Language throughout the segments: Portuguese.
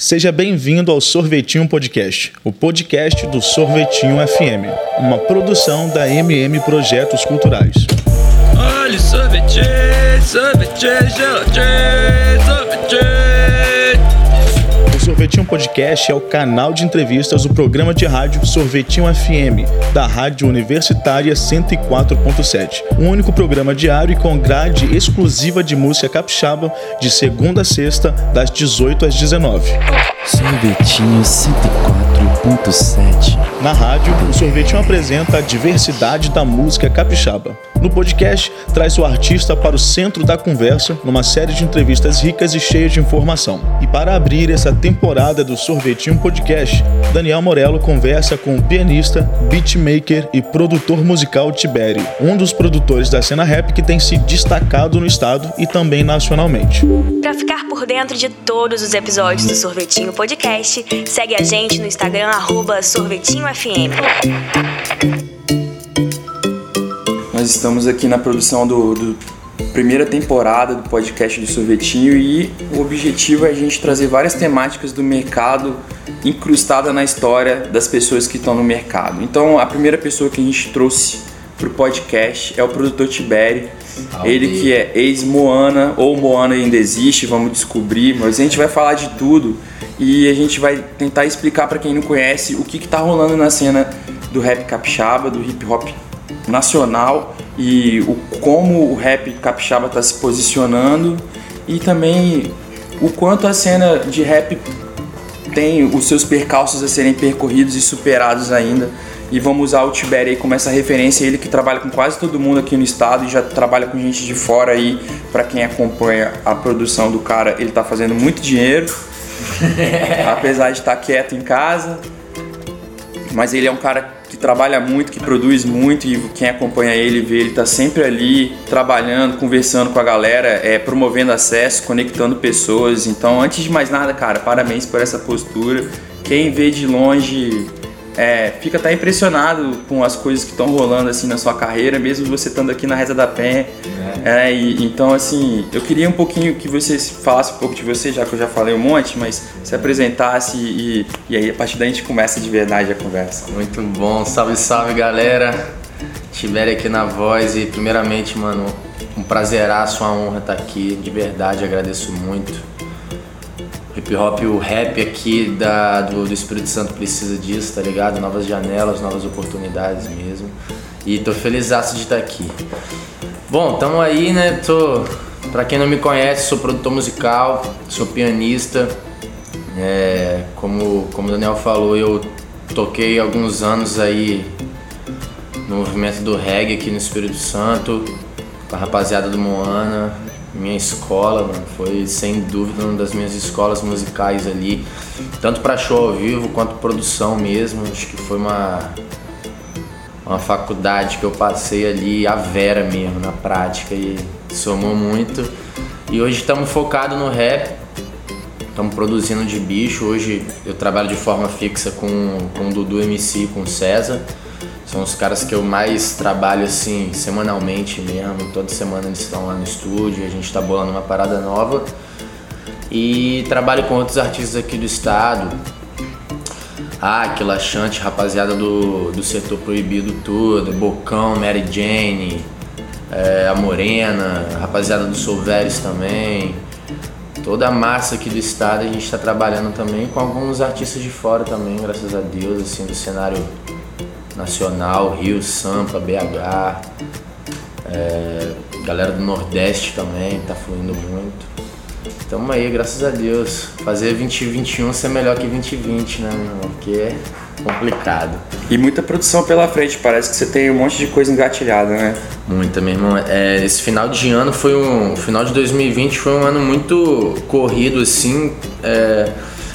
Seja bem-vindo ao Sorvetinho Podcast, o podcast do Sorvetinho FM, uma produção da MM Projetos Culturais. Olha sorvete, sorvete, Sorvetinho Podcast é o canal de entrevistas do programa de rádio Sorvetinho FM, da Rádio Universitária 104.7. Um único programa diário e com grade exclusiva de música capixaba, de segunda a sexta, das 18 às 19. Sorvetinho 104.7. Na rádio, o Sorvetinho apresenta a diversidade da música capixaba. No podcast, traz o artista para o centro da conversa, numa série de entrevistas ricas e cheias de informação. E para abrir essa temporada do Sorvetinho Podcast, Daniel Morello conversa com o pianista, beatmaker e produtor musical Tiberi, um dos produtores da cena rap que tem se destacado no estado e também nacionalmente. Para ficar por dentro de todos os episódios do Sorvetinho Podcast, segue a gente no Instagram, sorvetinhofm. Estamos aqui na produção do, do primeira temporada do podcast do Sorvetinho e o objetivo é a gente trazer várias temáticas do mercado incrustada na história das pessoas que estão no mercado. Então, a primeira pessoa que a gente trouxe para o podcast é o produtor Tiberi. Ele que é ex-Moana, ou Moana ainda existe, vamos descobrir, mas a gente vai falar de tudo e a gente vai tentar explicar para quem não conhece o que está rolando na cena do rap capixaba, do hip hop nacional e o, como o rap capixaba está se posicionando e também o quanto a cena de rap tem os seus percalços a serem percorridos e superados ainda. E vamos usar o Tiberi aí como essa referência, ele que trabalha com quase todo mundo aqui no estado e já trabalha com gente de fora aí, para quem acompanha a produção do cara, ele tá fazendo muito dinheiro. apesar de estar quieto em casa. Mas ele é um cara trabalha muito, que produz muito e quem acompanha ele vê ele tá sempre ali trabalhando, conversando com a galera, é, promovendo acesso, conectando pessoas. Então, antes de mais nada, cara, parabéns por essa postura. Quem vê de longe é, fica até impressionado com as coisas que estão rolando assim na sua carreira, mesmo você estando aqui na Reza da Penha. É. e, então, assim, eu queria um pouquinho que você falasse um pouco de você, já que eu já falei um monte, mas se apresentasse e, e aí a partir daí a gente começa de verdade a conversa. Muito bom, salve, salve galera. Tibere aqui na voz e primeiramente, mano, um prazeraço, uma honra estar aqui, de verdade, agradeço muito. Hip hop, o rap aqui da, do, do Espírito Santo precisa disso, tá ligado? Novas janelas, novas oportunidades mesmo. E tô feliz de estar aqui. Bom, tamo aí, né? Tô, pra quem não me conhece, sou produtor musical, sou pianista. É, como, como o Daniel falou, eu toquei alguns anos aí no movimento do reggae aqui no Espírito Santo, com a rapaziada do Moana, minha escola, mano, foi sem dúvida uma das minhas escolas musicais ali, tanto para show ao vivo quanto produção mesmo. Acho que foi uma uma faculdade que eu passei ali a vera mesmo na prática e somou muito. E hoje estamos focados no rap, estamos produzindo de bicho. Hoje eu trabalho de forma fixa com, com o Dudu MC, com o César. São os caras que eu mais trabalho assim semanalmente mesmo. Toda semana eles estão lá no estúdio, a gente está bolando uma parada nova. E trabalho com outros artistas aqui do estado. Ah, que laxante, rapaziada do, do setor proibido todo, Bocão, Mary Jane, é, a Morena, rapaziada do Solveres também. Toda a massa aqui do estado a gente está trabalhando também com alguns artistas de fora também, graças a Deus, assim, do cenário nacional, Rio, Sampa, BH, é, galera do Nordeste também tá fluindo muito. Tamo aí, graças a Deus. Fazer 2021 ser melhor que 2020, né, meu irmão? Porque é complicado. E muita produção pela frente, parece que você tem um monte de coisa engatilhada, né? Muita, meu irmão. É, esse final de ano foi um. Final de 2020 foi um ano muito corrido, assim. É,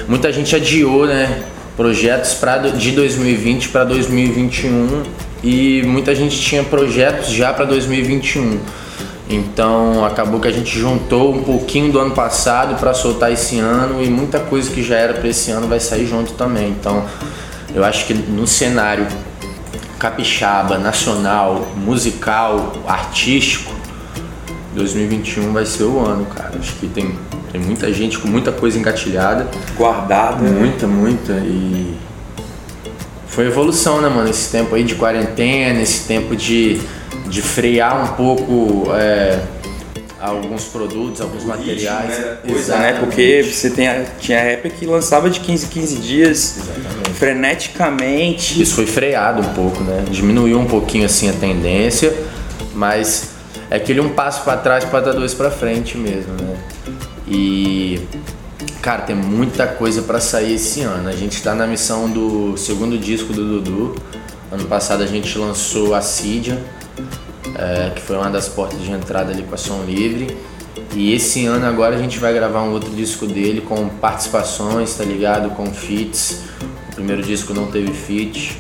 muita gente adiou, né? Projetos pra, de 2020 para 2021 e muita gente tinha projetos já para 2021. Então acabou que a gente juntou um pouquinho do ano passado para soltar esse ano e muita coisa que já era para esse ano vai sair junto também. Então eu acho que no cenário capixaba, nacional, musical, artístico, 2021 vai ser o ano, cara. Acho que tem Tem muita gente com muita coisa engatilhada. Guardada. Muita, muita. E foi evolução, né, mano? Esse tempo aí de quarentena, esse tempo de, de frear um pouco é, alguns produtos, alguns materiais. Né? Coisa, né? Porque você tem, tinha rapper que lançava de 15 15 dias Exatamente. freneticamente. Isso foi freado um pouco, né? Diminuiu um pouquinho assim a tendência, mas é aquele um passo para trás para dar dois para frente mesmo, né? E cara, tem muita coisa para sair esse ano. A gente tá na missão do segundo disco do Dudu. Ano passado a gente lançou a Cidia, é, que foi uma das portas de entrada ali com a Som Livre. E esse ano agora a gente vai gravar um outro disco dele com participações, tá ligado? Com feats. O primeiro disco não teve feat.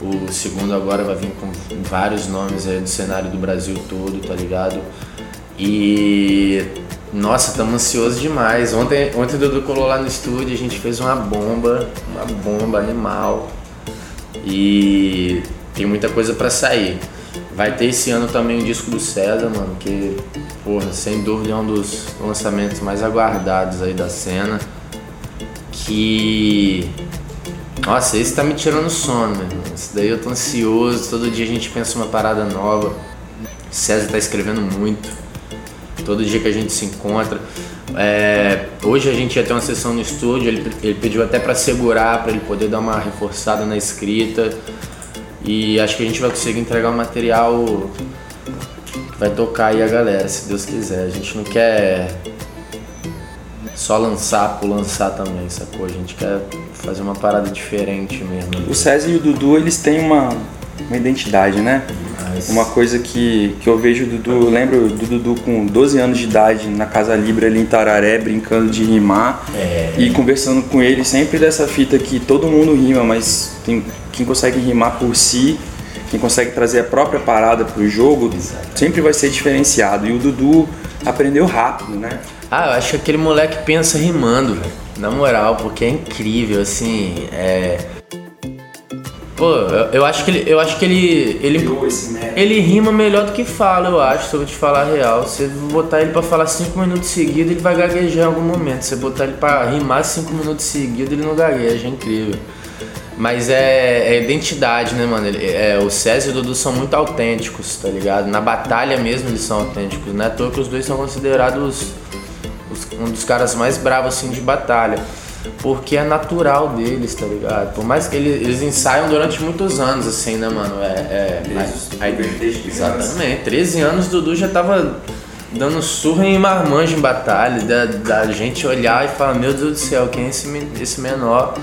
O segundo agora vai vir com vários nomes aí do cenário do Brasil todo, tá ligado? E nossa, estamos ansiosos demais. Ontem, ontem o Dudu colou lá no estúdio, a gente fez uma bomba, uma bomba animal. E tem muita coisa para sair. Vai ter esse ano também o disco do César, mano, que, porra, sem dúvida é um dos lançamentos mais aguardados aí da cena. Que. Nossa, esse tá me tirando sono, meu irmão. Esse daí eu tô ansioso, todo dia a gente pensa uma parada nova. César tá escrevendo muito. Todo dia que a gente se encontra. É, hoje a gente ia ter uma sessão no estúdio, ele, ele pediu até para segurar, para ele poder dar uma reforçada na escrita. E acho que a gente vai conseguir entregar um material que vai tocar aí a galera, se Deus quiser. A gente não quer só lançar por lançar também, sacou? A gente quer fazer uma parada diferente mesmo. O César e o Dudu, eles têm uma, uma identidade, né? Uma coisa que, que eu vejo o Dudu, eu lembro do Dudu com 12 anos de idade na Casa Libra ali em Tararé, brincando de rimar É. e conversando com ele sempre dessa fita que todo mundo rima, mas tem quem consegue rimar por si, quem consegue trazer a própria parada pro jogo, sempre vai ser diferenciado. E o Dudu aprendeu rápido, né? Ah, eu acho que aquele moleque pensa rimando, velho. Na moral, porque é incrível, assim. É. Pô, eu, eu acho que ele. Eu acho que ele. Ele, ele rima melhor do que fala, eu acho, se eu te falar a real. Se você botar ele pra falar cinco minutos seguidos, ele vai gaguejar em algum momento. Se você botar ele pra rimar cinco minutos seguidos, ele não gagueja, é incrível. Mas é, é identidade, né, mano? Ele- é, o César e o Dudu são muito autênticos, tá ligado? Na batalha mesmo eles são autênticos. Não é à toa que os dois são considerados os- um dos caras mais bravos assim de batalha. Porque é natural deles, tá ligado? Por mais que eles, eles ensaiam durante muitos anos, assim, né, mano? É. é aí- aí- exatamente. 13 anos o Dudu já tava dando surra em marmanjo em batalha, da, da gente olhar e falar, meu Deus do céu, quem é esse, esse menor?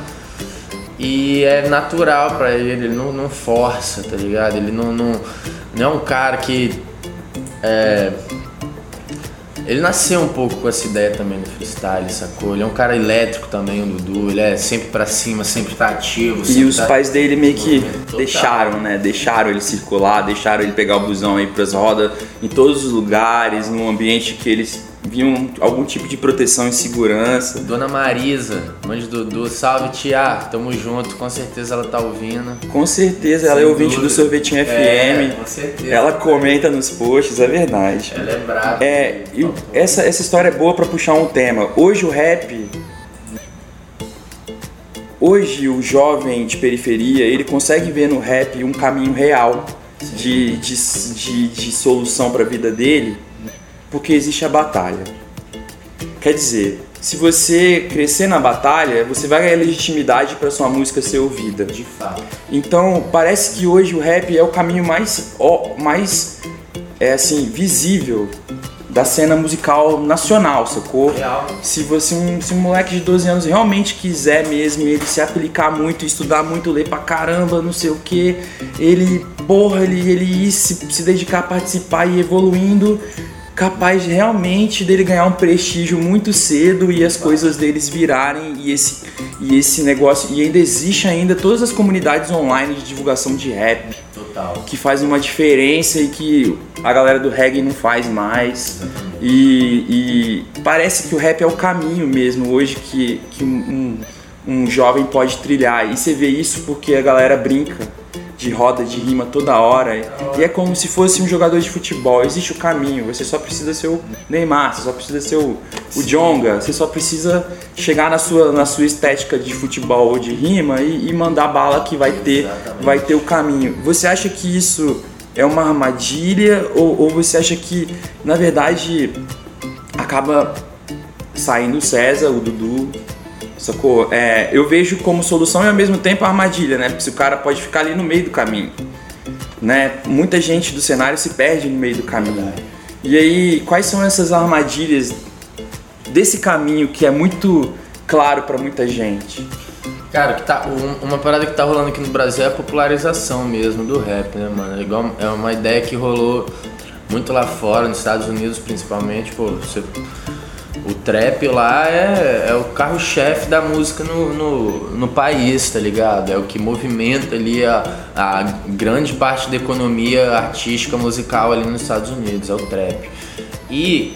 E é natural pra ele, ele não, não força, tá ligado? Ele não, não, não é um cara que. É, ele nasceu um pouco com essa ideia também do freestyle, sacou? Ele é um cara elétrico também, o Dudu. Ele é sempre pra cima, sempre tá ativo. E sempre os tá- pais dele meio que Total. deixaram, né? Deixaram ele circular, deixaram ele pegar o busão aí pras rodas em todos os lugares, num ambiente que eles viam algum tipo de proteção e segurança. Dona Marisa, mãe de Dudu, salve tia, tamo junto, com certeza ela tá ouvindo. Com certeza, ela é ouvinte do dúvida. Sorvetinho É, FM. com certeza. Ela comenta nos posts, é verdade. Ela é brava. É, e essa, essa história é boa pra puxar um tema. Hoje o rap. Hoje o jovem de periferia, ele consegue ver no rap um caminho real de, de, de, de solução pra vida dele, porque existe a batalha. Quer dizer, se você crescer na batalha, você vai ganhar legitimidade pra sua música ser ouvida. De fato. Então, parece que hoje o rap é o caminho mais, ó, mais é assim, visível da cena musical nacional, sacou? Real. Se você um, se um moleque de 12 anos realmente quiser mesmo ele se aplicar muito, estudar muito, ler pra caramba, não sei o que, ele, porra, ele, ele ir se, se dedicar a participar e ir evoluindo, capaz de realmente dele ganhar um prestígio muito cedo e as coisas deles virarem e esse, e esse negócio. E ainda existe ainda todas as comunidades online de divulgação de rap Total. que fazem uma diferença e que a galera do reggae não faz mais. E, e parece que o rap é o caminho mesmo hoje que, que um- um jovem pode trilhar. E você vê isso porque a galera brinca de roda de rima toda hora. E é como se fosse um jogador de futebol. Existe o caminho, você só precisa ser o Neymar, você só precisa ser o, o Jonga, você só precisa chegar na sua, na sua estética de futebol ou de rima e, e mandar bala que vai ter, vai ter o caminho. Você acha que isso é uma armadilha ou, ou você acha que, na verdade, acaba saindo o César, o Dudu, sacou? É, eu vejo como solução e ao mesmo tempo armadilha, né? Porque se o cara pode ficar ali no meio do caminho, né? Muita gente do cenário se perde no meio do caminho. E aí, quais são essas armadilhas desse caminho que é muito claro para muita gente? Cara, que tá, um- uma parada que tá rolando aqui no Brasil é a popularização mesmo do rap, né, mano? É, igual, é uma ideia que rolou muito lá fora, nos Estados Unidos principalmente, pô, você- o trap lá é, é o carro-chefe da música no, no, no país, tá ligado? É o que movimenta ali a, a grande parte da economia artística musical ali nos Estados Unidos, é o trap. E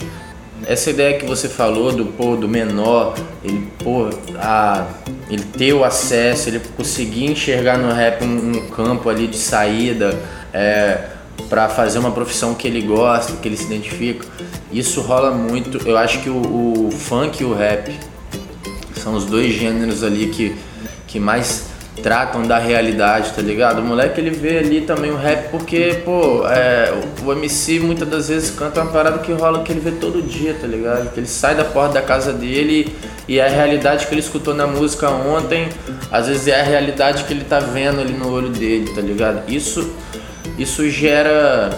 essa ideia que você falou do pô, do menor, ele pô, a, ele ter o acesso, ele conseguir enxergar no rap um, um campo ali de saída é, para fazer uma profissão que ele gosta, que ele se identifica, isso rola muito. Eu acho que o, o funk e o rap são os dois gêneros ali que, que mais tratam da realidade, tá ligado? O moleque ele vê ali também o rap porque, pô, é, o MC muitas das vezes canta uma parada que rola que ele vê todo dia, tá ligado? Que ele sai da porta da casa dele e é a realidade que ele escutou na música ontem, às vezes é a realidade que ele tá vendo ali no olho dele, tá ligado? Isso, isso gera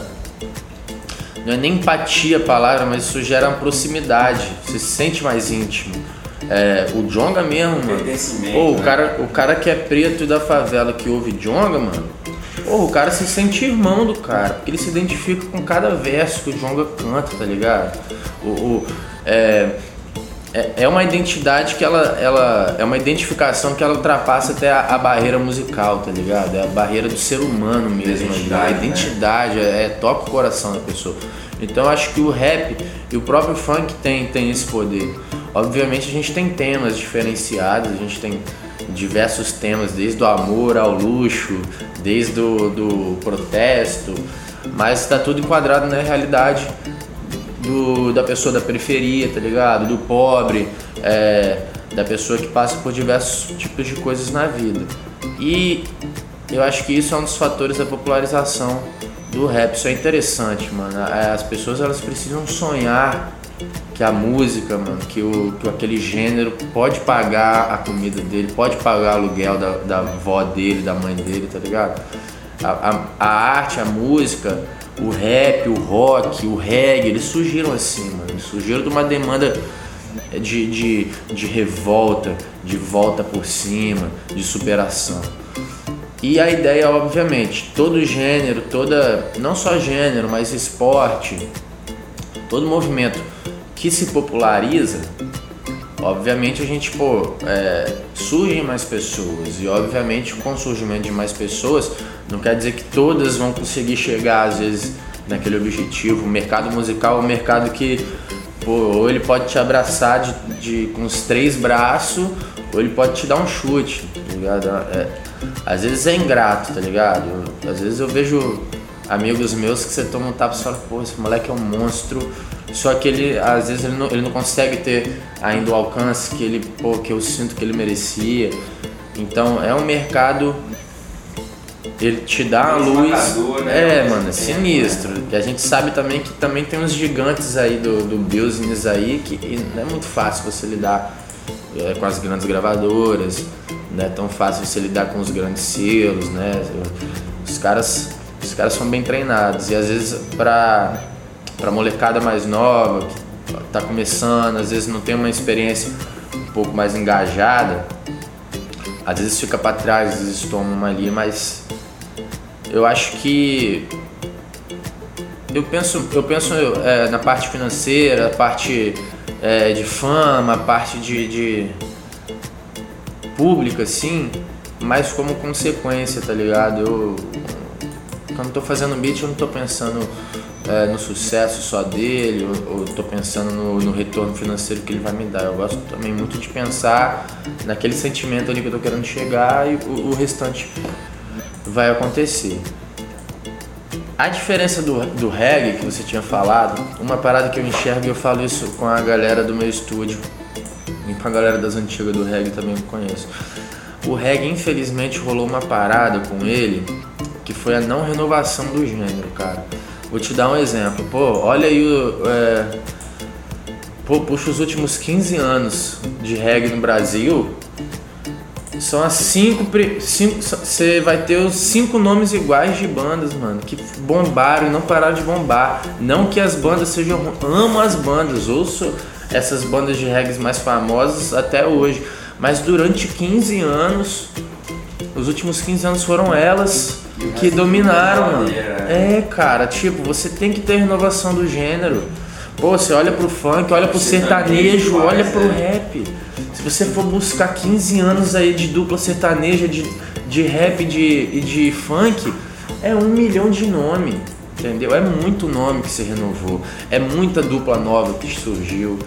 não é nem empatia a palavra, mas isso gera uma proximidade. Você se sente mais íntimo. É, o Jonga mesmo, mano. O, né? cara, o cara que é preto e da favela que ouve Jonga, mano. O cara se sente irmão do cara, porque ele se identifica com cada verso que o Jonga canta, tá ligado? O, o- é, é, é uma identidade que ela, ela. É uma identificação que ela ultrapassa até a, a barreira musical, tá ligado? É a barreira do ser humano mesmo. Identidade, A né? identidade, é, é, toca o coração da pessoa. Então eu acho que o rap e o próprio funk tem, tem esse poder. Obviamente a gente tem temas diferenciados, a gente tem diversos temas, desde o amor ao luxo, desde o do protesto, mas está tudo enquadrado na realidade do, da pessoa da periferia, tá ligado? Do pobre, é, da pessoa que passa por diversos tipos de coisas na vida. E eu acho que isso é um dos fatores da popularização do rap. Isso é interessante, mano. É, As pessoas elas precisam sonhar que a música, mano, que, o, que aquele gênero pode pagar a comida dele, pode pagar o aluguel da, da avó dele, da mãe dele, tá ligado? A, a, a arte, a música, o rap, o rock, o reggae, eles surgiram assim, mano. Eles surgiram de uma demanda de, de, de revolta, de volta por cima, de superação. E a ideia, obviamente, todo gênero, toda. não só gênero, mas esporte, todo movimento que se populariza, obviamente a gente, pô, é, surgem mais pessoas. E obviamente com o surgimento de mais pessoas, não quer dizer que todas vão conseguir chegar, às vezes, naquele objetivo. O mercado musical é um mercado que, pô, ou ele pode te abraçar de, de- com os três braços, ou ele pode te dar um chute, tá ligado? É, às vezes é ingrato, tá ligado? Eu- às vezes eu vejo amigos meus que você toma um tapa e fala, pô, esse moleque é um monstro. Só que ele, às vezes, ele não, ele não consegue ter ainda o alcance que ele, pô, que eu sinto que ele merecia. Então é um mercado. Ele te dá a luz. Né? É, mano, é sinistro. E a gente sabe também que também tem uns gigantes aí do, do business aí que não é muito fácil você lidar é, com as grandes gravadoras, não é tão fácil você lidar com os grandes selos, né? Os caras, os caras são bem treinados e às vezes pra, pra molecada mais nova, que tá começando, às vezes não tem uma experiência um pouco mais engajada, às vezes fica pra trás, às vezes toma uma ali, mas eu acho que eu penso, eu penso é, na parte financeira, parte é, de fama, parte de, de pública, assim, mas como consequência, tá ligado? Eu, quando eu tô fazendo beat, eu não tô pensando é, no sucesso só dele, ou, ou tô pensando no, no retorno financeiro que ele vai me dar. Eu gosto também muito de pensar naquele sentimento ali que eu tô querendo chegar e o, o restante vai acontecer. A diferença do, do reggae que você tinha falado, uma parada que eu enxergo e eu falo isso com a galera do meu estúdio e com a galera das antigas do reggae também que conheço. O reggae, infelizmente, rolou uma parada com ele que foi a não renovação do gênero, cara. Vou te dar um exemplo. Pô, olha aí o. É, pô, puxa os últimos 15 anos de reggae no Brasil. São as cinco. Você vai ter os cinco nomes iguais de bandas, mano, que bombaram e não pararam de bombar. Não que as bandas sejam. Amo as bandas, ouço essas bandas de reggae mais famosas até hoje. Mas durante 15 anos, os últimos 15 anos foram elas que dominaram, mano. Né? É, cara, tipo, você tem que ter renovação do gênero. Pô, você olha pro funk, olha pro sertanejo, olha pro rap. Se você for buscar 15 anos aí de dupla sertaneja, de, de rap e de, de funk, é um milhão de nome. Entendeu? É muito nome que se renovou, é muita dupla nova que surgiu.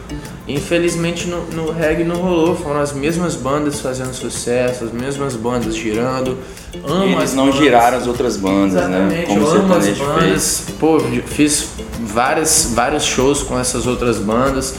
Infelizmente no, no reggae não rolou, foram as mesmas bandas fazendo sucesso, as mesmas bandas girando. Amo Eles não bandas. giraram as outras bandas, né? Exatamente, né? Como eu amo as bandas. Fez. Pô, fiz várias, vários shows com essas outras bandas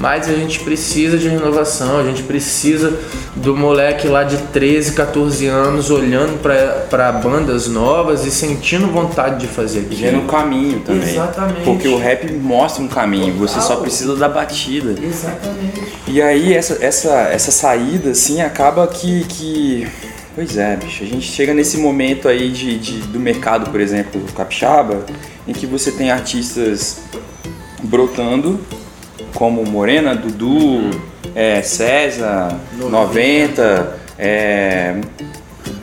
mas a gente precisa de renovação, a gente precisa do moleque lá de 13, 14 anos olhando para bandas novas e sentindo vontade de fazer aquilo. Vendo um caminho também. Exatamente. Porque o rap mostra um caminho, Total. você só precisa da batida. Exatamente. E aí essa, essa, essa saída, assim, acaba que, que... Pois é, bicho, a gente chega nesse momento aí de, de, do mercado, por exemplo, do capixaba, em que você tem artistas brotando como Morena, Dudu, é, César, 90, é,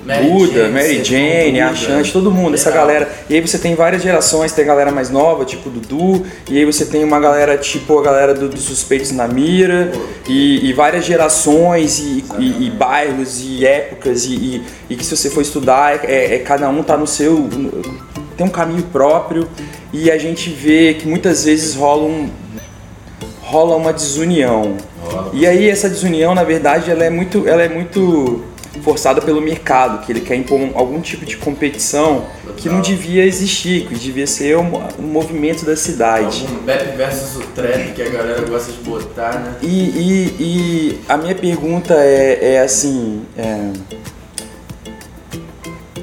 Mary Buda, Jane, Mary Jane, Achante, todo mundo, essa galera. E aí você tem várias gerações, tem a galera mais nova, tipo Dudu, e aí você tem uma galera tipo a galera dos do Suspeitos na Mira, e, e várias gerações, e, e, e, bairros, e épocas, e, e, que se você for estudar, é, é, cada um tá no seu. tem um caminho próprio, e a gente vê que muitas vezes rola um rola uma desunião. E aí essa desunião, na verdade, ela é muito, ela é muito forçada pelo mercado, que ele quer impor algum tipo de competição que não devia existir, que devia ser um, um movimento da cidade. Um rap versus o trap que a galera gosta de botar, né? E, e, e a minha pergunta é, é assim. É...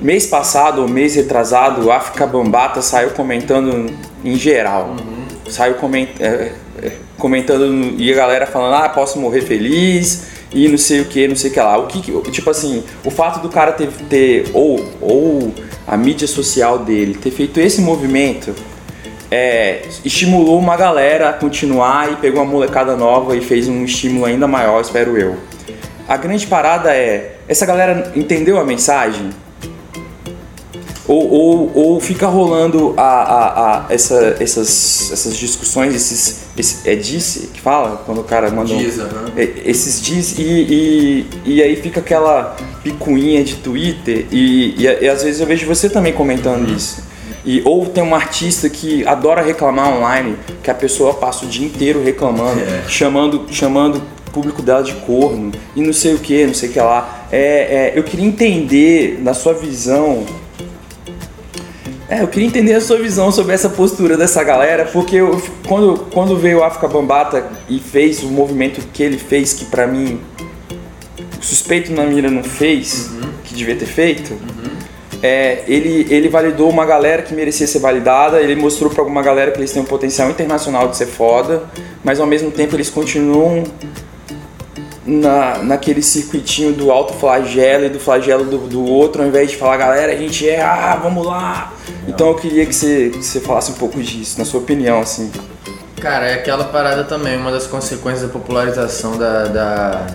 Mês passado, ou mês retrasado, o África Bambata saiu comentando em geral. Uhum. Saiu comentando. É, comentando e a galera falando, ah, posso morrer feliz e não sei o que, não sei o que lá. O que, tipo assim, o fato do cara ter, ter ou, ou a mídia social dele ter feito esse movimento é, estimulou uma galera a continuar e pegou uma molecada nova e fez um estímulo ainda maior, espero eu. A grande parada é, essa galera entendeu a mensagem? Ou, ou, ou fica rolando a, a, a essa, essas, essas discussões, esses, esse, é disse que fala quando o cara manda diz, um, esses diz e, e, e, aí fica aquela picuinha de Twitter e, e, e, às vezes eu vejo você também comentando uhum. isso. E, ou tem um artista que adora reclamar online, que a pessoa passa o dia inteiro reclamando, é. chamando, chamando o público dela de corno e não sei o que, não sei o que lá. É, é, eu queria entender, na sua visão, é, eu queria entender a sua visão sobre essa postura dessa galera, porque eu, quando, quando veio o África Bambata e fez o movimento que ele fez, que para mim o suspeito na mira não fez, uhum. que devia ter feito, uhum. é, ele, ele validou uma galera que merecia ser validada, ele mostrou para alguma galera que eles têm um potencial internacional de ser foda, mas ao mesmo tempo eles continuam na, naquele circuitinho do alto flagelo e do flagelo do, do, outro, ao invés de falar, galera, a gente é, ah, vamos lá. Então eu queria que você, que você falasse um pouco disso, na sua opinião, assim. Cara, é aquela parada também, uma das consequências da popularização da, da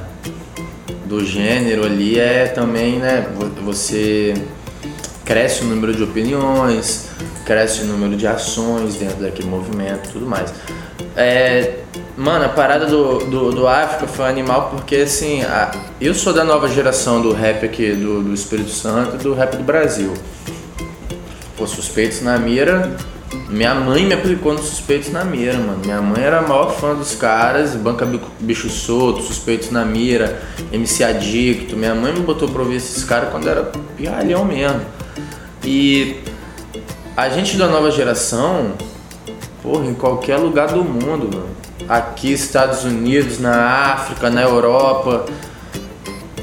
do gênero ali é também, né, você cresce o número de opiniões, cresce o número de ações dentro daquele movimento tudo mais. É, Mano, a parada do, do, do, África foi animal porque, assim, a, eu sou da nova geração do rap aqui do, do Espírito Santo e do rap do Brasil. Pô, Suspeitos na Mira, minha mãe me aplicou no Suspeitos na Mira, mano. Minha mãe era a maior fã dos caras, Banca Bicho Solto, Suspeitos na Mira, MC Adicto. Minha mãe me botou pra ouvir esses caras quando era pirralhão mesmo. E a gente da nova geração, porra, em qualquer lugar do mundo, mano. Aqui, Estados Unidos, na África, na Europa,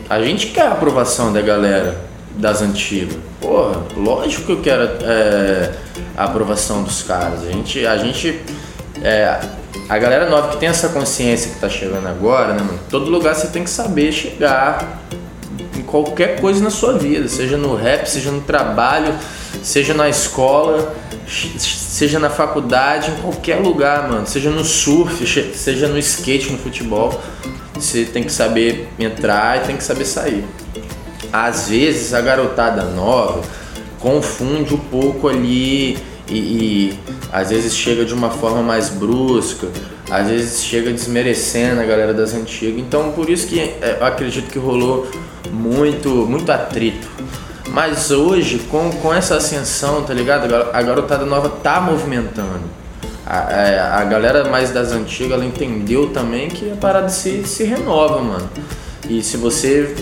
a gente quer a aprovação da galera das antigas. Porra, lógico que eu quero é, a aprovação dos caras. A gente, a gente, é, a galera nova que tem essa consciência que tá chegando agora, né, mano? Todo lugar você tem que saber chegar em qualquer coisa na sua vida, seja no rap, seja no trabalho, seja na escola, seja na faculdade, em qualquer lugar, mano. Seja no surf, seja no skate, no futebol. Você tem que saber entrar e tem que saber sair. Às vezes a garotada nova confunde um pouco ali e, e às vezes chega de uma forma mais brusca, às vezes chega desmerecendo a galera das antigas. Então por isso que é, eu acredito que rolou muito, muito atrito. Mas hoje, com, com essa ascensão, tá ligado? A garotada nova tá movimentando. A, a, galera mais das antigas, ela entendeu também que a parada se, se renova, mano. E se você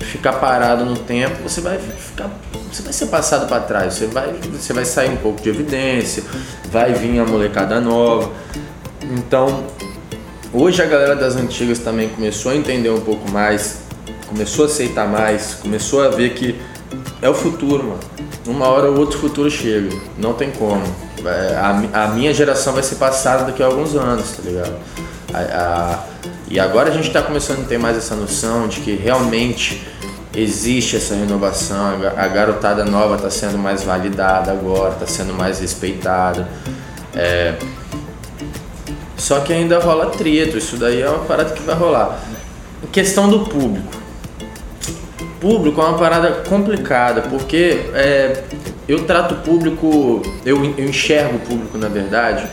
ficar parado no tempo, você vai ficar, você vai ser passado para trás, você vai, você vai sair um pouco de evidência, vai vir a molecada nova. Então, hoje a galera das antigas também começou a entender um pouco mais, começou a aceitar mais, começou a ver que é o futuro, mano. Uma hora ou outro futuro chega, não tem como. É, a, a minha geração vai ser passada daqui a alguns anos, tá ligado? A, a, e agora a gente está começando a ter mais essa noção de que realmente existe essa renovação, a garotada nova está sendo mais validada agora, está sendo mais respeitada. É... Só que ainda rola trito, isso daí é uma parada que vai rolar. Questão do público. Público é uma parada complicada, porque é, eu trato o público, eu, eu enxergo o público na verdade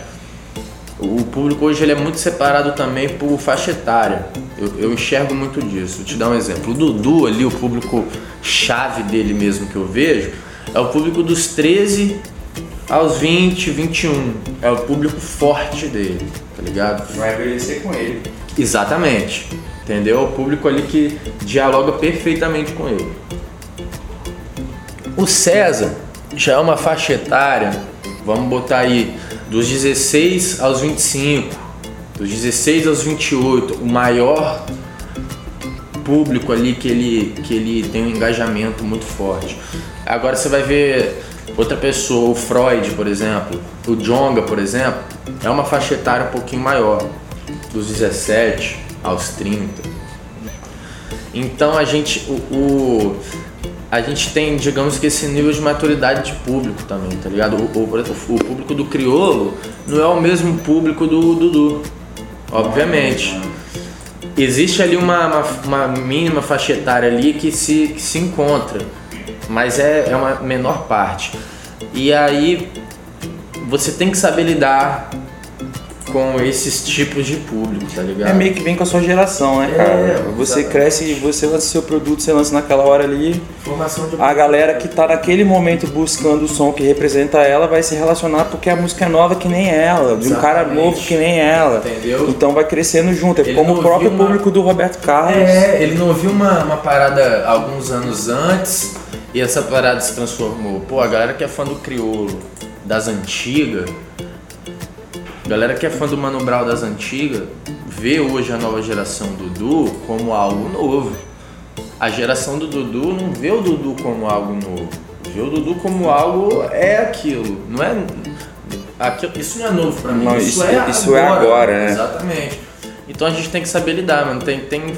o público hoje ele é muito separado também por faixa etária. Eu, eu, enxergo muito disso. Vou te dar um exemplo. O Dudu ali, o público chave dele mesmo que eu vejo, é o público dos 13 aos 20, 21. É o público forte dele, tá ligado? Vai envelhecer com ele. Exatamente. Entendeu? O público ali que dialoga perfeitamente com ele. O César já é uma faixa etária, vamos botar aí dos 16 aos 25, dos 16 aos 28, o maior público ali que ele, que ele tem um engajamento muito forte. Agora você vai ver outra pessoa, o Freud, por exemplo, o Jonga, por exemplo, é uma faixa etária um pouquinho maior, dos 17 aos 30. Então a gente, o, o a gente tem, digamos que esse nível de maturidade de público também, tá ligado? O, o, o público do criolo não é o mesmo público do Dudu, obviamente. Existe ali uma, uma, uma mínima faixa etária ali que se, que se encontra, mas é, é uma menor parte. E aí você tem que saber lidar com esses tipos de público, tá ligado? É meio que vem com a sua geração, né, cara? É, você cresce e você lança seu produto, você lança naquela hora ali. Formação de a galera que tá naquele momento buscando o som que representa ela vai se relacionar porque a música é nova que nem ela, de um cara novo que nem ela. Entendeu? Então vai crescendo junto. É ele como o próprio uma... público do Roberto Carlos. É, ele não ouviu uma, uma parada alguns anos antes e essa parada se transformou. Pô, a galera que é fã do crioulo, das antigas galera que é fã do Mano Brown das antigas vê hoje a nova geração Dudu como algo novo. A geração do Dudu não vê o Dudu como algo novo. Vê o Dudu como algo é aquilo. Não é aquilo, isso não é novo para mim. Não, isso, isso, é, isso é agora, é agora, né? Exatamente. Então a gente tem que saber lidar, mano. Tem, tem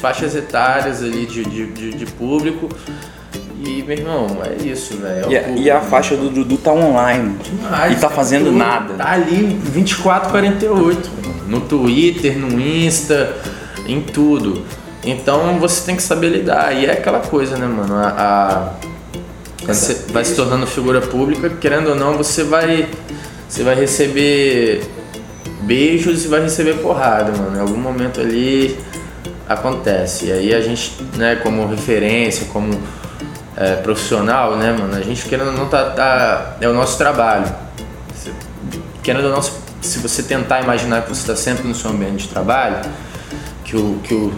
faixas etárias ali de, de, de, de público e, meu irmão, é isso, velho. É e, e, a faixa do Dudu tá online. Demais, e tá fazendo nada. Tá ali 24, 48. No Twitter, no Insta, em tudo. Então você tem que saber lidar. E é aquela coisa, né, mano? A, a quando você vai se tornando figura pública, querendo ou não, você vai. Você vai receber beijos e vai receber porrada, mano. Em algum momento ali acontece. E aí a gente, né, como referência, como é, profissional, né, mano? A gente querendo ou não tá, tá, é o nosso trabalho. Querendo ou não, se você tentar imaginar que você está sempre no seu ambiente de trabalho, que o, que o,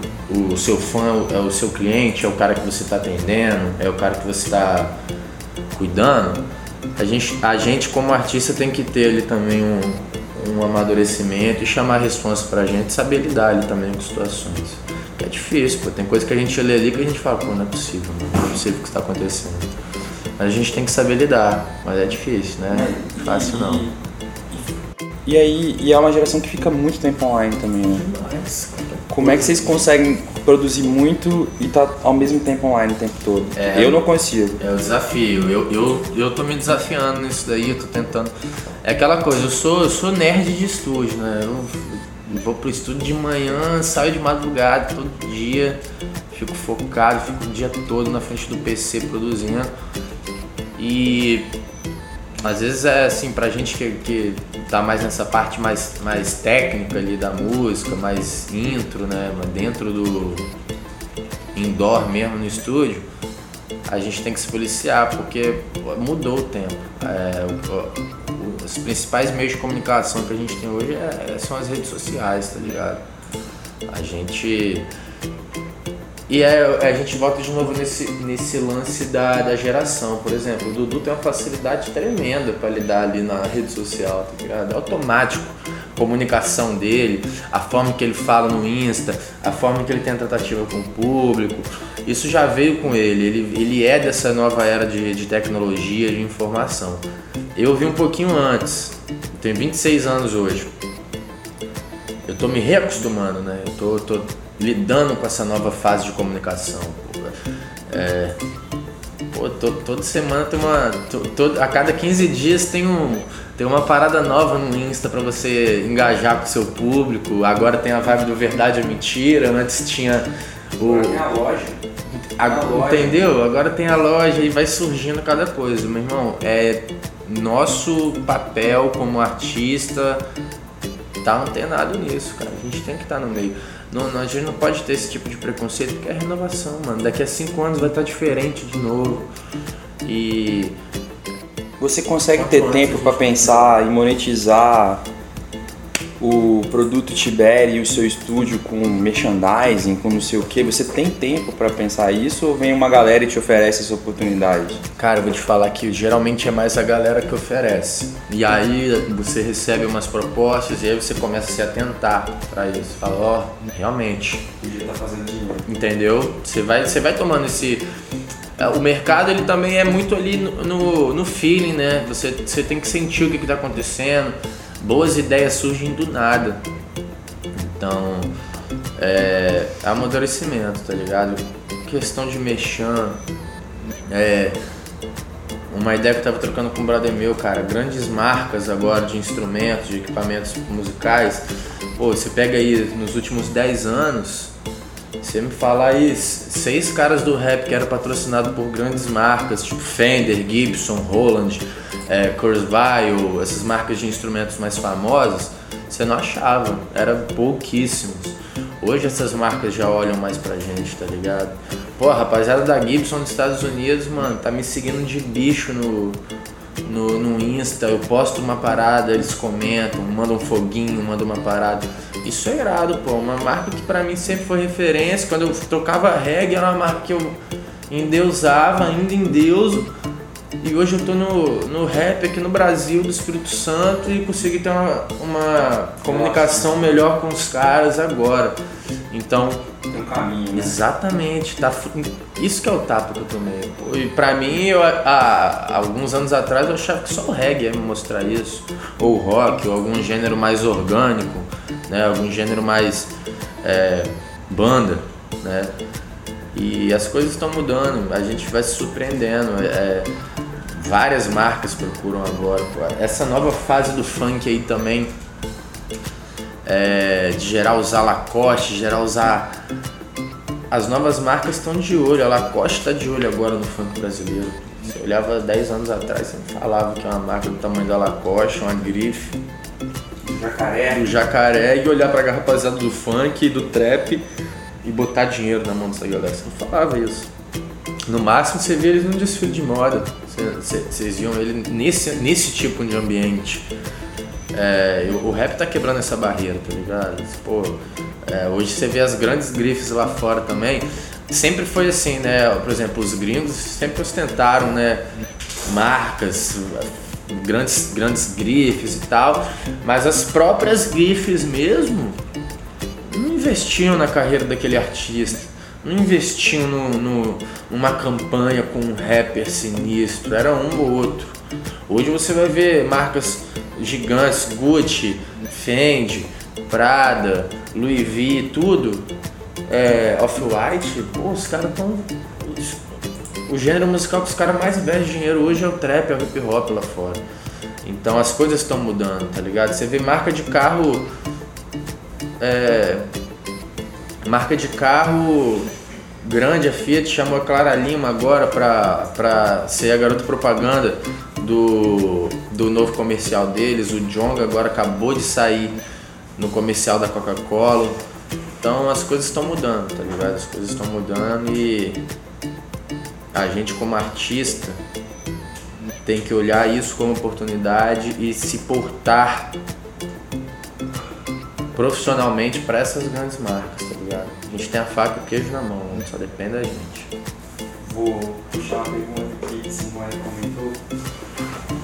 o seu fã é o seu cliente, é o cara que você está atendendo, é o cara que você está cuidando, a gente, a gente como artista tem que ter ali também um, um amadurecimento e chamar a responsa pra gente saber lidar ali também com situações. É difícil, pô. Tem coisa que a gente lê ali que a gente fala, pô, não é possível, não é possível o que está acontecendo. Mas a gente tem que saber lidar, mas é difícil, né? Fácil não. E aí, e é uma geração que fica muito tempo online também, né? Como é que vocês conseguem produzir muito e tá ao mesmo tempo online o tempo todo? É. eu não consigo. É o desafio. Eu, eu, eu tô me desafiando nisso daí, eu tô tentando. É aquela coisa, eu sou, eu sou nerd de estúdio, né? Eu vou pro estúdio de manhã, saio de madrugada todo dia, fico focado, fico o dia todo na frente do PC produzindo. E às vezes é assim, pra gente que, que tá mais nessa parte mais, mais técnica ali da música, mais intro, né? Dentro do indoor mesmo no estúdio, a gente tem que se policiar porque mudou o tempo. É, o, o, os principais meios de comunicação que a gente tem hoje é, são as redes sociais, tá ligado? A gente e é, a gente volta de novo nesse, nesse lance da, da geração. Por exemplo, o Dudu tem uma facilidade tremenda para lidar ali na rede social, tá ligado? É automático. A comunicação dele, a forma que ele fala no Insta, a forma que ele tem a tratativa com o público. Isso já veio com ele. Ele, ele é dessa nova era de, de tecnologia, de informação. Eu vi um pouquinho antes. tenho 26 anos hoje. Eu tô me reacostumando, né? Eu tô, tô lidando com essa nova fase de comunicação. É, pô, toda semana tem uma. a cada 15 dias tem, um, tem uma parada nova no Insta para você engajar com o seu público. Agora tem a vibe do verdade ou mentira. Antes tinha o. Agora tem a loja. A, loja. Entendeu? Agora tem a loja e vai surgindo cada coisa. Meu irmão, é nosso papel como artista tá antenado nisso, cara. A gente tem que estar tá no meio. Não, não, a gente não pode ter esse tipo de preconceito porque é renovação, mano. Daqui a cinco anos vai estar tá diferente de novo. E. Você consegue ter tempo para pensar e monetizar o produto Tiberi e o seu estúdio com merchandising, com não sei o que, você tem tempo para pensar isso ou vem uma galera e te oferece essa oportunidade? Cara, eu vou te falar que geralmente é mais a galera que oferece. E aí você recebe umas propostas e aí você começa a se atentar para isso. Fala, ó, oh, realmente. Podia estar tá fazendo dinheiro. Entendeu? Você vai, você vai tomando esse é, o mercado ele também é muito ali no, no, no feeling, né? Você, você tem que sentir o que está acontecendo boas ideias surgem do nada. Então, é, amadurecimento, tá ligado? Questão de mexer. É, uma ideia que eu tava trocando com um brother meu, cara, grandes marcas agora de instrumentos, de equipamentos musicais. Pô, você pega aí nos últimos 10 anos, você me fala aí seis caras do rap que eram patrocinados por grandes marcas, tipo Fender, Gibson, Roland, é, Kurzweil, essas marcas de instrumentos mais famosas, você não achava, era pouquíssimos. Hoje essas marcas já olham mais pra gente, tá ligado? Pô, rapaziada da Gibson dos Estados Unidos, mano, tá me seguindo de bicho no, no, no Insta, eu posto uma parada, eles comentam, mandam um foguinho, mandam uma parada. Isso é irado, pô. Uma marca que pra mim sempre foi referência. Quando eu tocava reggae, era uma marca que eu endeusava, ainda endeuso e hoje eu tô no, no rap aqui no Brasil, do Espírito Santo, e consegui ter uma, uma comunicação melhor com os caras agora. Então. Tem um caminho, né? Exatamente. Tá, isso que é o tapa que eu tomei. E pra mim, eu, há, alguns anos atrás, eu achava que só o reggae ia me mostrar isso. Ou o rock, ou algum gênero mais orgânico, né? Algum gênero mais é, banda, né? E as coisas estão mudando, a gente vai se surpreendendo. É, várias marcas procuram agora. Essa nova fase do funk aí também, é, de geral usar Lacoste, geral usar. As novas marcas estão de olho, a Lacoste está de olho agora no funk brasileiro. Você olhava 10 anos atrás, você falava que é uma marca do tamanho da Lacoste, uma grife. Do jacaré. Do jacaré e olhar pra rapaziada do funk, do trap e botar dinheiro na mão dessa galera. Você não falava isso. No máximo você via eles num desfile de moda. Vocês viam ele nesse, nesse tipo de ambiente. É, o rap tá quebrando essa barreira, tá ligado? Pô, é, hoje você vê as grandes grifes lá fora também. Sempre foi assim, né? Por exemplo, os gringos sempre ostentaram, né? marcas, grandes, grandes grifes e tal, mas as próprias grifes mesmo não investiam na carreira daquele artista, investiam no, no, numa campanha com um rapper sinistro, era um ou outro. Hoje você vai ver marcas gigantes, Gucci, Fendi, Prada, Louis V, tudo, é, Off-White, pô, os caras estão o gênero musical que os caras mais investem dinheiro hoje é o trap, é o hip hop lá fora. Então as coisas estão mudando, tá ligado? Você vê marca de carro. É, marca de carro grande, a Fiat chamou a Clara Lima agora pra, pra ser a garota propaganda do, do novo comercial deles. O Jong agora acabou de sair no comercial da Coca-Cola. Então as coisas estão mudando, tá ligado? As coisas estão mudando e a gente como artista tem que olhar isso como oportunidade e se portar profissionalmente para essas grandes marcas, ligado? A gente tem a faca e o queijo na mão, só depende da gente. Vou puxar uma pergunta que Simone comentou.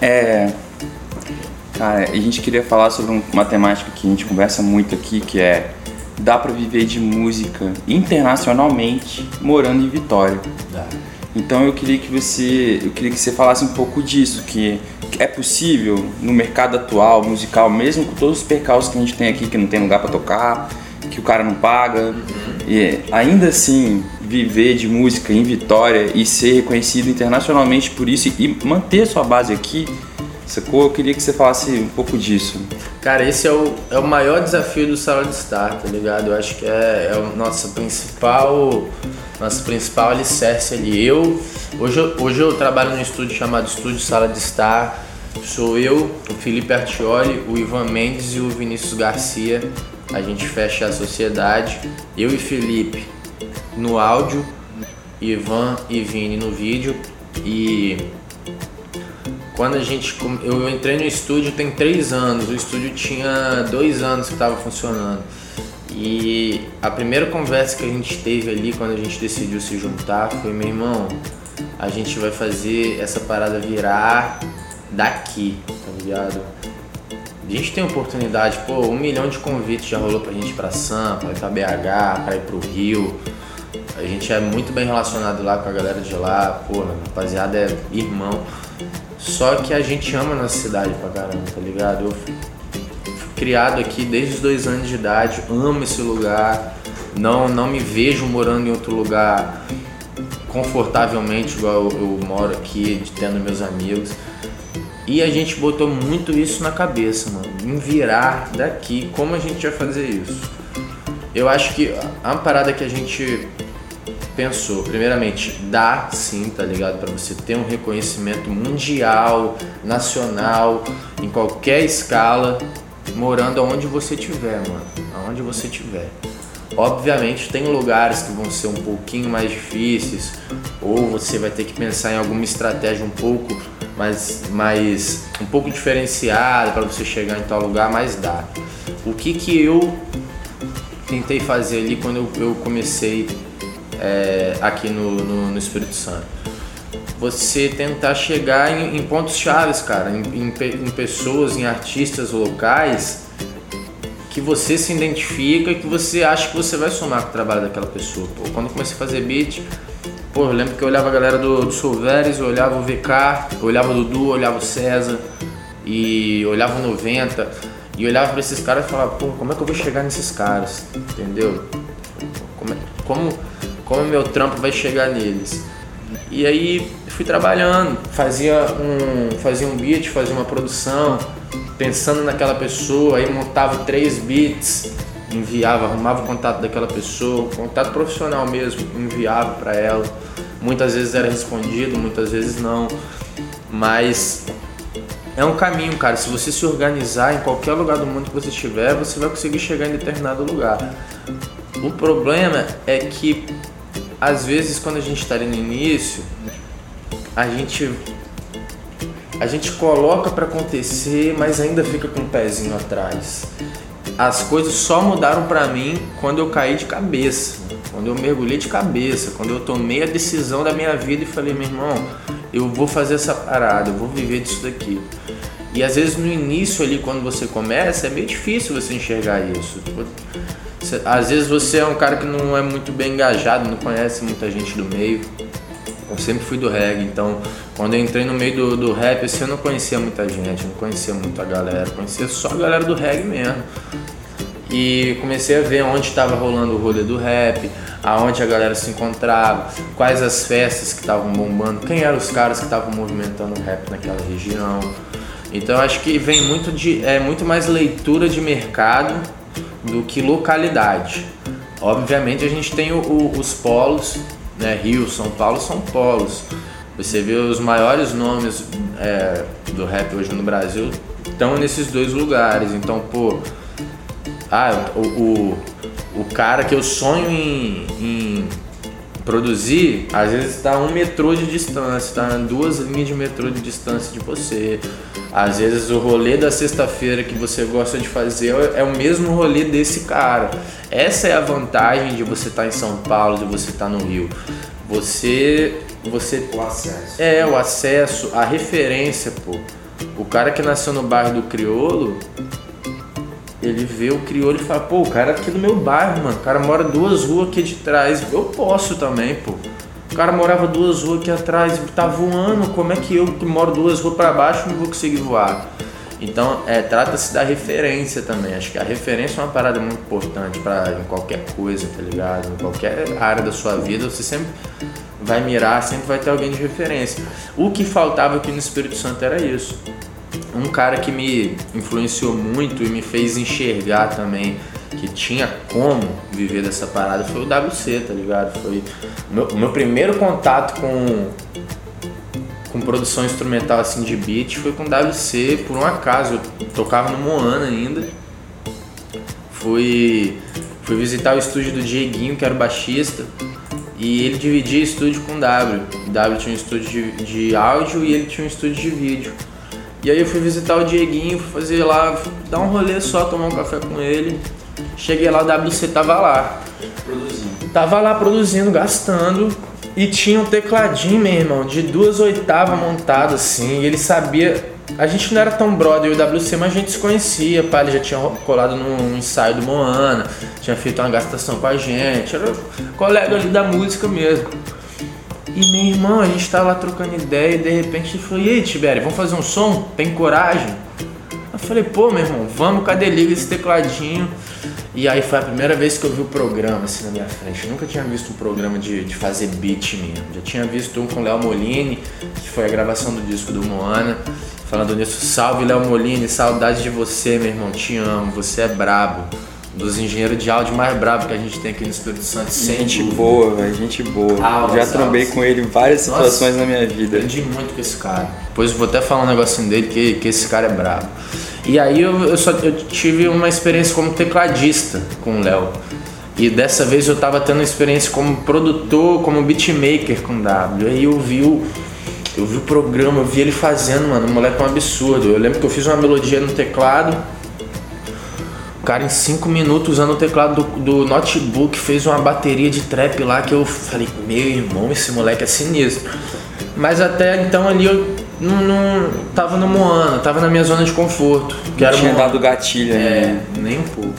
É. Cara, a gente queria falar sobre uma temática que a gente conversa muito aqui, que é dá para viver de música internacionalmente morando em Vitória. Dá. Então eu queria que você, eu queria que você falasse um pouco disso, que é possível no mercado atual musical, mesmo com todos os percalços que a gente tem aqui, que não tem lugar para tocar, que o cara não paga, e ainda assim viver de música em Vitória e ser reconhecido internacionalmente por isso e manter sua base aqui, sacou? Eu queria que você falasse um pouco disso. Cara, esse é o, é o maior desafio do Sala de Estar, tá ligado? Eu acho que é, é o nosso principal, nosso principal alicerce ali. Eu hoje, hoje eu trabalho num estúdio chamado Estúdio Sala de Estar. Sou eu, o Felipe Artioli, o Ivan Mendes e o Vinícius Garcia. A gente fecha a sociedade. Eu e Felipe no áudio, Ivan e Vini no vídeo. E quando a gente. Eu entrei no estúdio tem três anos, o estúdio tinha dois anos que estava funcionando. E a primeira conversa que a gente teve ali quando a gente decidiu se juntar foi: meu irmão, a gente vai fazer essa parada virar daqui, tá ligado? A gente tem oportunidade, pô, um milhão de convites já rolou pra gente ir pra Sampa, pra BH, pra ir pro Rio. A gente é muito bem relacionado lá com a galera de lá, pô, rapaziada é irmão. Só que a gente ama a nossa cidade pra caramba, tá ligado? Eu fui criado aqui desde os dois anos de idade, amo esse lugar, não, não me vejo morando em outro lugar confortavelmente igual eu, eu moro aqui, tendo meus amigos. E a gente botou muito isso na cabeça, mano. Em virar daqui, como a gente ia fazer isso? Eu acho que a parada que a gente pensou, primeiramente, dá sim, tá ligado? Para você ter um reconhecimento mundial, nacional, em qualquer escala, morando aonde você tiver, mano. Aonde você tiver. Obviamente tem lugares que vão ser um pouquinho mais difíceis, ou você vai ter que pensar em alguma estratégia um pouco mais, mais um pouco diferenciada para você chegar em tal lugar, mas dá. O que que eu tentei fazer ali quando eu, eu comecei é, aqui no, no, no, Espírito Santo? Você tentar chegar em, em pontos chaves, cara, em, em, em pessoas, em artistas locais que você se identifica e que você acha que você vai somar com o trabalho daquela pessoa. Pô, quando eu comecei a fazer beat, pô, eu lembro que eu olhava a galera do, do Solveres, eu olhava o VK, eu olhava o Dudu, eu olhava o César e olhava o 90 e olhava para esses caras e falava, pô, como é que eu vou chegar nesses caras? Entendeu? Como, é, como, como meu trampo vai chegar neles? E aí fui trabalhando, fazia um, fazia um beat, fazia uma produção, pensando naquela pessoa, aí montava três beats, enviava, arrumava o contato daquela pessoa, contato profissional mesmo, enviava para ela. Muitas vezes era respondido, muitas vezes não. Mas é um caminho, cara. Se você se organizar em qualquer lugar do mundo que você estiver, você vai conseguir chegar em determinado lugar. O problema é que às vezes quando a gente está no início, a gente a gente coloca para acontecer, mas ainda fica com o um pezinho atrás. As coisas só mudaram para mim quando eu caí de cabeça, quando eu mergulhei de cabeça, quando eu tomei a decisão da minha vida e falei, meu irmão, eu vou fazer essa parada, eu vou viver disso daqui. E às vezes no início ali, quando você começa, é meio difícil você enxergar isso. Tipo, às vezes você é um cara que não é muito bem engajado, não conhece muita gente do meio. Eu sempre fui do reggae, então quando eu entrei no meio do, do rap, assim, eu não conhecia muita gente, não conhecia muita galera, conhecia só a galera do reggae mesmo. E comecei a ver onde estava rolando o rolê do rap, aonde a galera se encontrava, quais as festas que estavam bombando, quem eram os caras que estavam movimentando o rap naquela região. Então acho que vem muito de é muito mais leitura de mercado do que localidade. Obviamente a gente tem o, o, os polos, né? Rio, São Paulo são polos. Você vê os maiores nomes é, do rap hoje no Brasil estão nesses dois lugares. Então, pô, ah, o, o, o cara que eu sonho em, em produzir, às vezes está um metrô de distância, está duas linhas de metrô de distância de você. Às vezes o rolê da sexta-feira que você gosta de fazer é o mesmo rolê desse cara. Essa é a vantagem de você estar tá em São Paulo, de você estar tá no Rio. Você, você o acesso. É o acesso, a referência, pô. O cara que nasceu no bairro do Criolo, ele vê o crioulo e fala, pô, o cara é aqui do meu bairro, mano. O cara mora duas ruas aqui de trás. Eu posso também, pô. O cara morava duas ruas aqui atrás, tá voando. Como é que eu, que moro duas ruas para baixo, não vou conseguir voar? Então, é, trata-se da referência também. Acho que a referência é uma parada muito importante para em qualquer coisa, tá ligado? Em qualquer área da sua vida, você sempre vai mirar, sempre vai ter alguém de referência. O que faltava aqui no Espírito Santo era isso um cara que me influenciou muito e me fez enxergar também que tinha como viver dessa parada foi o WC, tá ligado? Foi meu, o meu primeiro contato com com produção instrumental assim de beat foi com WC por um acaso. Eu tocava no Moana ainda. Fui fui visitar o estúdio do Dieguinho, que era o baixista, e ele dividia estúdio com W. W tinha um estúdio de, de áudio e ele tinha um estúdio de vídeo. E aí eu fui visitar o Dieguinho, fui fazer lá, dar um rolê só, tomar um café com ele. Cheguei lá, o WC tava lá. Produzindo. Tava lá produzindo, gastando. E tinha um tecladinho, meu irmão, de duas oitavas montado assim. E ele sabia. A gente não era tão brother o WC, mas a gente se conhecia, pá, ele já tinha colado num ensaio do Moana, tinha feito uma gastação com a gente, era colega ali da música mesmo. E meu irmão, a gente tava lá trocando ideia e de repente ele falou, e aí Tibério, vamos fazer um som? Tem coragem? Eu falei, pô meu irmão, vamos, cadê liga esse tecladinho? E aí foi a primeira vez que eu vi o programa assim na minha frente. Eu nunca tinha visto um programa de, de fazer beat mesmo. Já tinha visto um com o Léo Molini, que foi a gravação do disco do Moana. Falando nisso, salve Léo Molini, saudade de você, meu irmão, te amo, você é brabo dos engenheiros de áudio mais bravos que a gente tem aqui no Espírito Santo. Gente boa, velho, gente boa. Já trombei com ele em várias Nossa, situações na minha vida. Aprendi muito com esse cara. Depois vou até falar um negocinho dele que, que esse cara é brabo. E aí eu, eu só eu tive uma experiência como tecladista com o Léo. E dessa vez eu tava tendo experiência como produtor, como beatmaker com o W. Aí eu vi o, eu vi o programa, eu vi ele fazendo, mano, o moleque é um absurdo. Eu lembro que eu fiz uma melodia no teclado o cara em 5 minutos usando o teclado do, do, notebook fez uma bateria de trap lá que eu falei, meu irmão, esse moleque é sinistro. Mas até então ali eu não, não tava no Moana, tava na minha zona de conforto. Que não tinha dado gatilho, né? É, nem um pouco.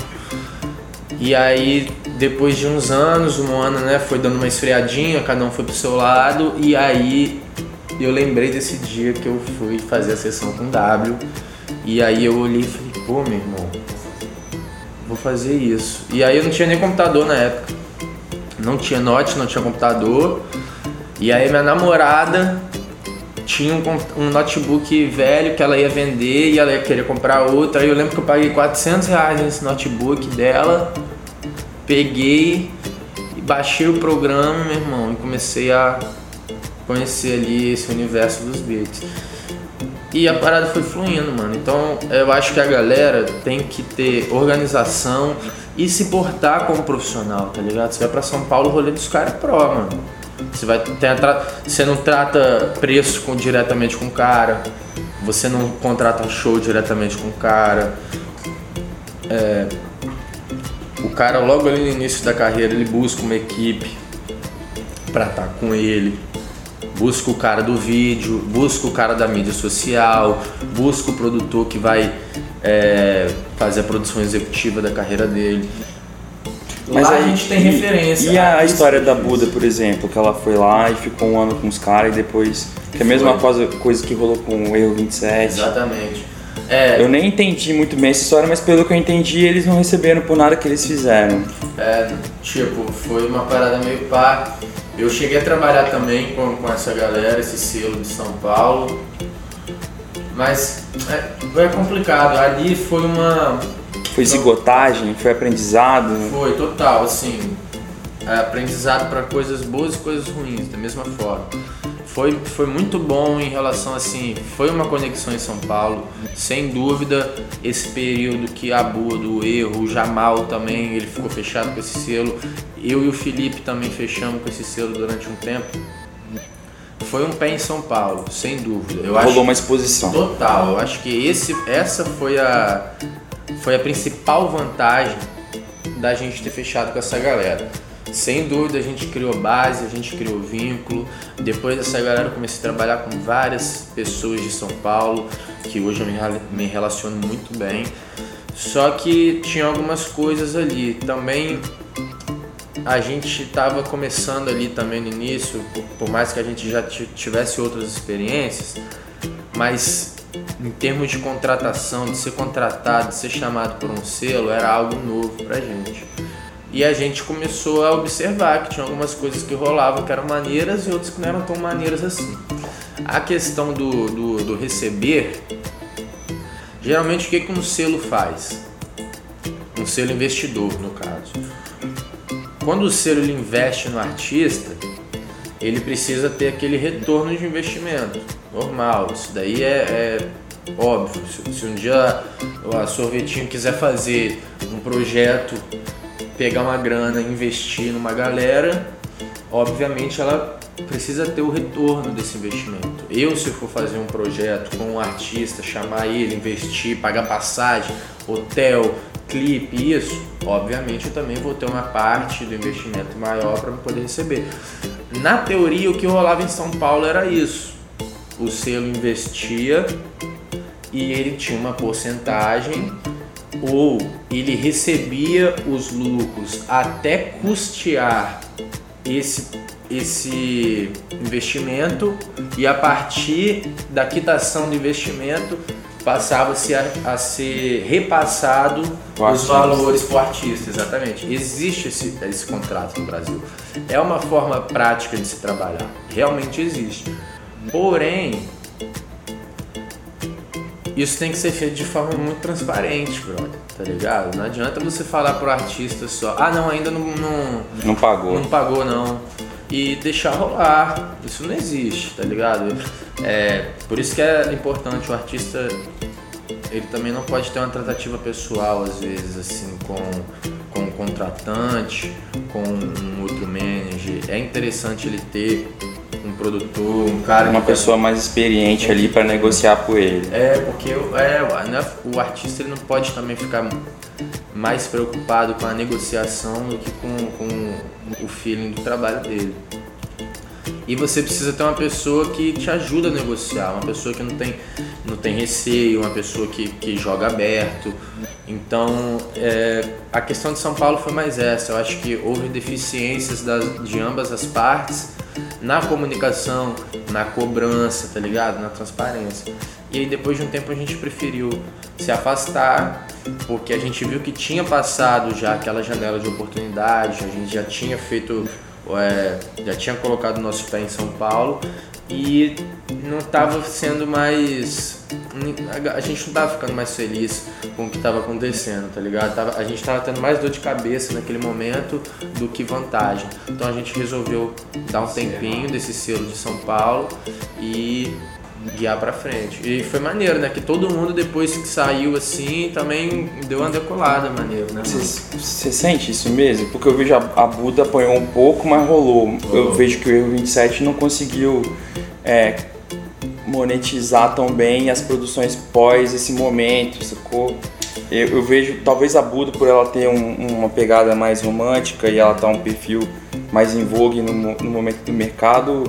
E aí, depois de uns anos, o Moana né, foi dando uma esfriadinha, cada um foi pro seu lado, e aí eu lembrei desse dia que eu fui fazer a sessão com W. E aí eu olhei e falei, pô, meu irmão, vou fazer isso. E aí eu não tinha nem computador na época. Não tinha note, não tinha computador. E aí minha namorada tinha um, um, notebook velho que ela ia vender e ela ia querer comprar outro. Aí eu lembro que eu paguei 400 reais nesse notebook dela. Peguei e baixei o programa, meu irmão, e comecei a conhecer ali esse universo dos beats. E a parada foi fluindo, mano. Então eu acho que a galera tem que ter organização e se portar como profissional, tá ligado? Você vai pra São Paulo, o rolê dos caras é pro, mano. Você, vai tra... você não trata preço com, diretamente com o cara, você não contrata show diretamente com o cara. É... O cara, logo ali no início da carreira, ele busca uma equipe pra estar tá com ele busca o cara do vídeo, busca o cara da mídia social, busca o produtor que vai é, fazer a produção executiva da carreira dele. Mas lá a gente tem e- referência. E a Ah, história da Buda, por exemplo, que ela foi lá e ficou um ano com os caras e depois. Que é a mesma coisa, coisa que rolou com o Erro 27. Exatamente. É, Eu nem entendi muito bem essa história, mas pelo que eu entendi, eles não receberam por nada que eles fizeram. É, tipo, foi uma parada meio pá. Eu cheguei a trabalhar também com, com essa galera, esse selo de São Paulo. Mas é, foi complicado. Ali foi uma. Foi zigotagem, foi aprendizado. Foi total, assim. é, aprendizado para coisas boas e coisas ruins, da mesma forma. Foi, foi muito bom em relação assim, foi uma conexão em São Paulo, sem dúvida. Esse período que a Bua do erro, o Jamal também, ele ficou fechado com esse selo. Eu e o Felipe também fechamos com esse selo durante um tempo. Foi um pé em São Paulo, sem dúvida. Eu acho Rolou uma exposição. Total, eu acho que esse, essa foi a, foi a principal vantagem da gente ter fechado com essa galera. Sem dúvida a gente criou base, a gente criou vínculo. Depois dessa galera eu comecei a trabalhar com várias pessoas de São Paulo, que hoje eu me, rela- me relaciono muito bem. Só que tinha algumas coisas ali. Também a gente estava começando ali também no início, por, mais que a gente já ti- tivesse outras experiências, mas em termos de contratação, de ser contratado, de ser chamado por um selo, era algo novo pra gente. E a gente começou a observar que tinha algumas coisas que rolavam que eram maneiras e outras que não eram tão maneiras assim. A questão do, do, do receber, geralmente o que, que um selo faz? Um selo investidor, no caso. Quando o selo investe no artista, ele precisa ter aquele retorno de investimento. Normal, isso daí é, é óbvio. Se, se um dia a Sorvetinho quiser fazer um projeto, pegar uma grana, investir numa galera, obviamente ela precisa ter o retorno desse investimento. Eu, se eu for fazer um projeto com um artista, chamar ele, investir, pagar passagem, hotel, clipe, isso, obviamente eu também vou ter uma parte do investimento maior para poder receber. Na teoria, o que rolava em São Paulo era isso. O selo investia e ele tinha uma porcentagem ou ele recebia os lucros até custear esse, esse investimento e a partir da quitação do investimento passava-se a, a ser repassado O os valores para o artista, exatamente. Existe esse, esse contrato no Brasil. É uma forma prática de se trabalhar, realmente existe. Porém, isso tem que ser feito de forma muito transparente, brother, tá ligado? Não adianta você falar pro artista só, ah não, ainda não, não, Não pagou. não pagou não. E deixar rolar. Isso não existe, tá ligado? É, por isso que é importante o artista. Ele também não pode ter uma tratativa pessoal, às vezes, assim, com, com um contratante, com um outro manager. É interessante ele ter produtor, um cara Uma pessoa mais experiente ali para negociar por ele. é, porque é, o- né, o artista ele não pode também ficar mais preocupado com a negociação do que com, com o feeling do trabalho dele. E você precisa ter uma pessoa que te ajuda a negociar, uma pessoa que não tem, não tem receio, uma pessoa que, que joga aberto. Então, é, a questão de São Paulo foi mais essa. Eu acho que houve deficiências das, de ambas as partes na comunicação, na cobrança, tá ligado? Na transparência. E aí, depois de um tempo, a gente preferiu se afastar, porque a gente viu que tinha passado já aquela janela de oportunidade, a gente já tinha feito é, já tinha colocado nosso pé em São Paulo e não estava sendo mais. A gente não estava ficando mais feliz com o que estava acontecendo, tá ligado? Tava- a gente estava tendo mais dor de cabeça naquele momento do que vantagem. Então a gente resolveu dar um tempinho desse selo de São Paulo e guiar pra frente. E foi maneiro, né? Que todo mundo depois que saiu assim também deu uma decolada maneiro, né? Você sente isso mesmo? Porque eu vejo a, a Buda apanhou um pouco, mas rolou. Eu vejo que o Erro 27 não conseguiu é, monetizar tão bem as produções pós esse momento, sacou? Eu, eu vejo, talvez a Buda, por ela ter um- uma pegada mais romântica e ela tá um perfil mais em vogue no, no momento do mercado,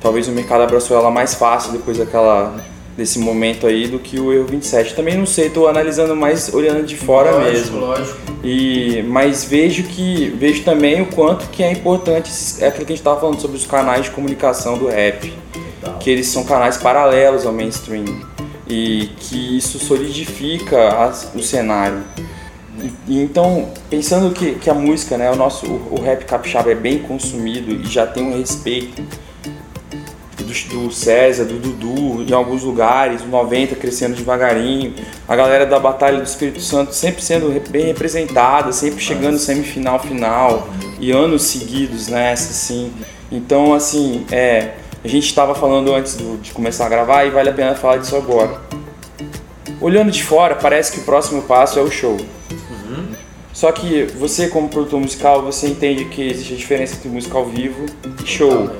talvez o mercado abraçou ela mais fácil depois daquela desse momento aí do que o Erro 27. Também não sei, estou analisando mais olhando de fora lógico, mesmo. Lógico. E mas vejo que vejo também o quanto que é importante é aquilo que a gente estava falando sobre os canais de comunicação do rap, que eles são canais paralelos ao mainstream e que isso solidifica as, o cenário. E, então, pensando que, que a música, né, o nosso o, o rap capixaba é bem consumido e já tem um respeito do, do César, do Dudu, em alguns lugares, o 90 crescendo devagarinho, a galera da Batalha do Espírito Santo sempre sendo bem representada, sempre chegando semifinal, final, e anos seguidos nessa, assim. Então, assim, é, a gente estava falando antes do, de começar a gravar e vale a pena falar disso agora. Olhando de fora, parece que o próximo passo é o show. Só que você, como produtor musical, você entende que existe a diferença entre música ao vivo e show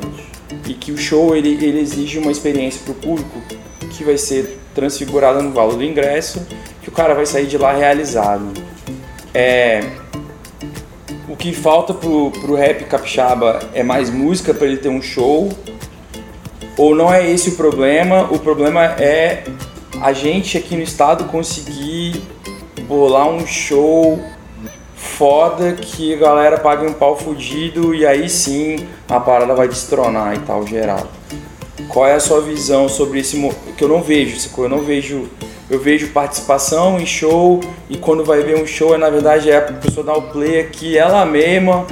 e que o show ele, ele exige uma experiência para o público que vai ser transfigurada no valor do ingresso, que o cara vai sair de lá realizado. É, o que falta pro, pro rap capixaba é mais música para ele ter um show, ou não é esse o problema? O problema é a gente aqui no estado conseguir bolar um show foda que a galera pague um pau fudido e aí sim a parada vai destronar e tal, geral. Qual é a sua visão sobre esse que eu não vejo, eu não vejo, eu vejo participação em show e quando vai ver um show é na verdade é a pessoa dar o play aqui ela mesma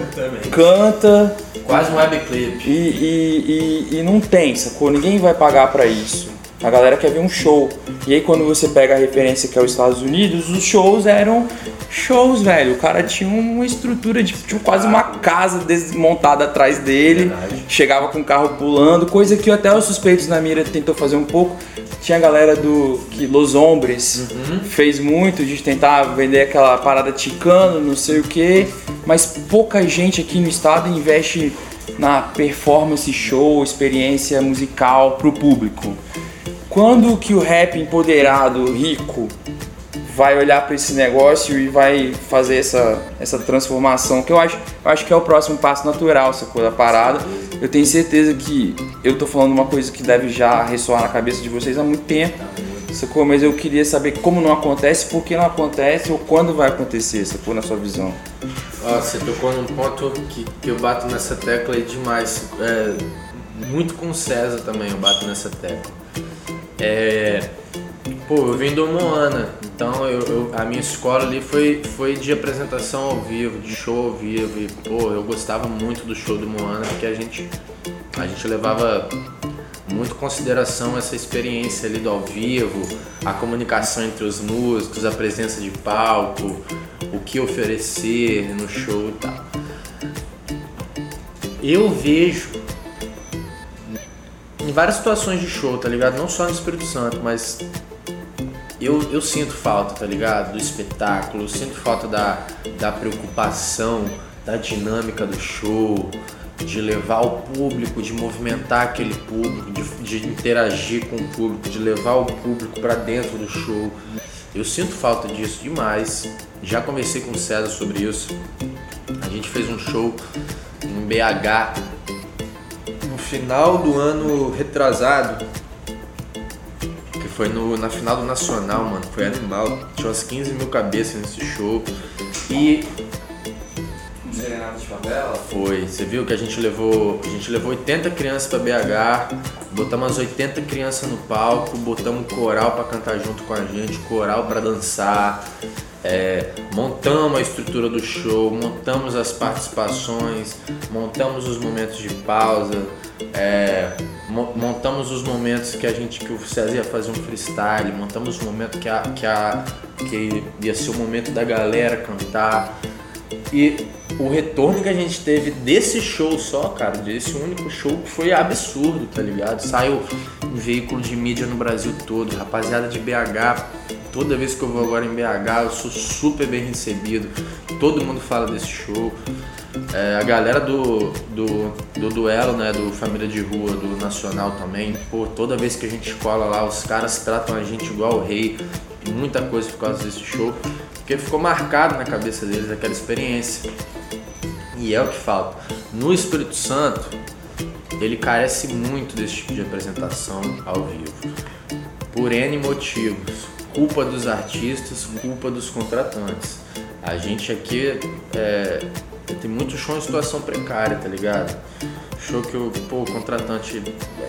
canta quase um webclip e, e, e, e não tem, sacou? Ninguém vai pagar para isso. A galera quer ver um show. E aí quando você pega a referência que é os Estados Unidos, os shows eram shows, velho. O cara tinha uma estrutura de tinha quase uma casa desmontada atrás dele. Verdade. Chegava com o carro pulando, coisa que até os suspeitos na mira tentou fazer um pouco. Tinha a galera do que Los Hombres uhum. fez muito de tentar vender aquela parada ticano, não sei o que, mas pouca gente aqui no estado investe na performance show, experiência musical pro público. Quando que o rap empoderado, rico, vai olhar para esse negócio e vai fazer essa, essa transformação, que eu acho, eu acho que é o próximo passo natural, essa coisa parada. Eu tenho certeza que eu tô falando uma coisa que deve já ressoar na cabeça de vocês há muito tempo, sacou? Mas eu queria saber como não acontece, por que não acontece ou quando vai acontecer, sacou? Na sua visão. Ah, você tocou num ponto que, que eu bato nessa tecla aí demais. É, muito com o César também eu bato nessa tecla. É, Pô, eu vim do Moana, então eu, eu, a minha escola ali foi, foi de apresentação ao vivo, de show ao vivo. E, pô, eu gostava muito do show do Moana porque a gente, a gente levava muito consideração essa experiência ali do ao vivo, a comunicação entre os músicos, a presença de palco, o que oferecer no show e tal. Eu vejo em várias situações de show, tá ligado? Não só no Espírito Santo, mas eu, eu sinto falta, tá ligado? Do espetáculo, eu sinto falta da, da preocupação, da dinâmica do show, de levar o público, de movimentar aquele público, de, de interagir com o público, de levar o público para dentro do show. Eu sinto falta disso demais. Já conversei com o César sobre isso. A gente fez um show em BH no final do ano retrasado foi no, na final do Nacional, mano. Foi animal. Tinha umas 15 mil cabeças nesse show. E. De? Foi. Você viu que a gente levou. A gente levou 80 crianças pra BH, botamos as 80 crianças no palco, botamos coral pra cantar junto com a gente, coral pra dançar. É, montamos a estrutura do show, montamos as participações, montamos os momentos de pausa, é, montamos os momentos que a gente que o César ia fazer um freestyle, montamos o momento que a, que a que ia ser o momento da galera cantar. E o retorno que a gente teve desse show só, cara, desse único show foi absurdo, tá ligado? Saiu um veículo de mídia no Brasil todo, rapaziada de BH, toda vez que eu vou agora em BH, eu sou super bem recebido. Todo mundo fala desse show. É, a galera do, do, do, duelo, né, do Família de Rua, do Nacional também, pô, toda vez que a gente cola lá, os caras tratam a gente igual o rei, muita coisa por causa desse show, porque ficou marcado na cabeça deles aquela experiência. E é o que falta. No Espírito Santo, ele carece muito desse tipo de apresentação ao vivo. Por N motivos. Culpa dos artistas, culpa dos contratantes. A gente aqui é, tem muito show em situação precária, tá ligado? Show que o, pô, o contratante.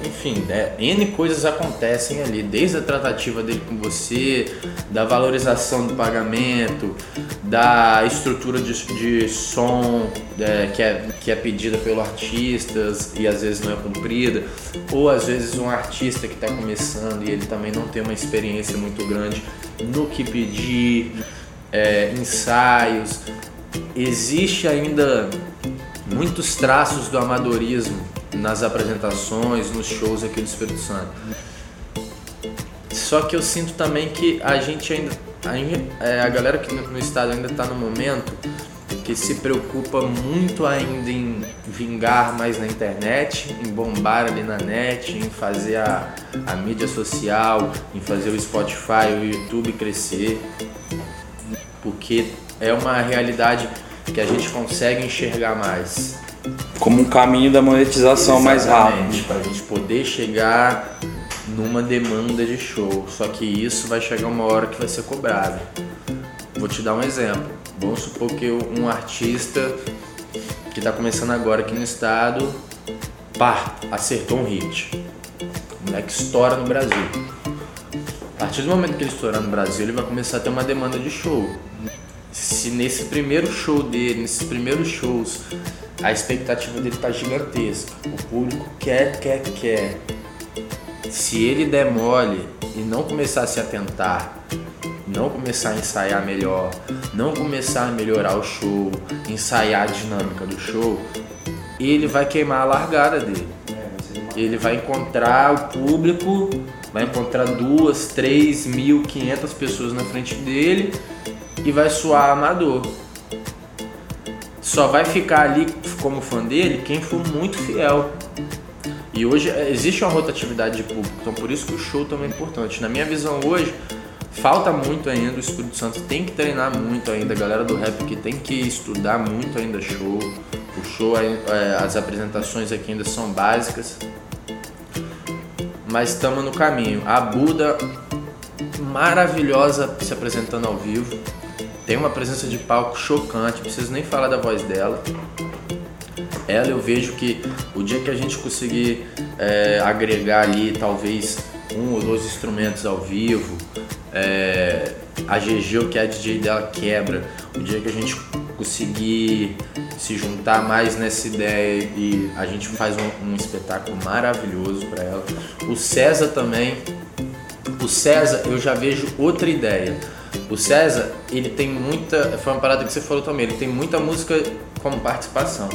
Enfim, né? N coisas acontecem ali, desde a tratativa dele com você, da valorização do pagamento, da estrutura de, de som é, que, é, que é pedida pelo artista e às vezes não é cumprida, ou às vezes um artista que está começando e ele também não tem uma experiência muito grande no que pedir, é, ensaios. Existe ainda muitos traços do amadorismo nas apresentações, nos shows aqui do Espírito Santo. Só que eu sinto também que a gente ainda, a, é, a galera que no estado ainda está no momento que se preocupa muito ainda em vingar mais na internet, em bombar ali na net, em fazer a, a mídia social, em fazer o Spotify, o YouTube crescer, porque é uma realidade que a gente consegue enxergar mais. Como um caminho da monetização mais rápido. Para a gente poder chegar numa demanda de show. Só que isso vai chegar uma hora que vai ser cobrado. Vou te dar um exemplo. Vamos supor que um artista que está começando agora aqui no estado, pá, acertou um hit. O moleque estoura no Brasil. A partir do momento que ele estourar no Brasil, ele vai começar a ter uma demanda de show se nesse primeiro show dele, nesses primeiros shows, a expectativa dele tá gigantesca. O público quer, quer, quer. Se ele der mole e não começar a se atentar, não começar a ensaiar melhor, não começar a melhorar o show, ensaiar a dinâmica do show, ele vai queimar a largada dele. Ele vai encontrar o público, vai encontrar duas, três mil, quinhentas pessoas na frente dele e vai soar amador. Só vai ficar ali como fã dele quem for muito fiel. E hoje é, existe uma rotatividade de público, então por isso que o show também é importante. Na minha visão hoje, falta muito ainda, o Espírito Santo tem que treinar muito ainda, a galera do rap que tem que estudar muito ainda show. O show, é, as apresentações aqui ainda são básicas, mas estamos no caminho. A Buda, maravilhosa se apresentando ao vivo tem uma presença de palco chocante, preciso nem falar da voz dela. Ela eu vejo que o dia que a gente conseguir é, agregar ali talvez um ou dois instrumentos ao vivo, é, a GG, que é a DJ dela, quebra. O dia que a gente conseguir se juntar mais nessa ideia e a gente faz um, um espetáculo maravilhoso para ela. O César também. O César eu já vejo outra ideia o César, ele tem muita. Foi uma parada que você falou também, ele tem muita música como participação.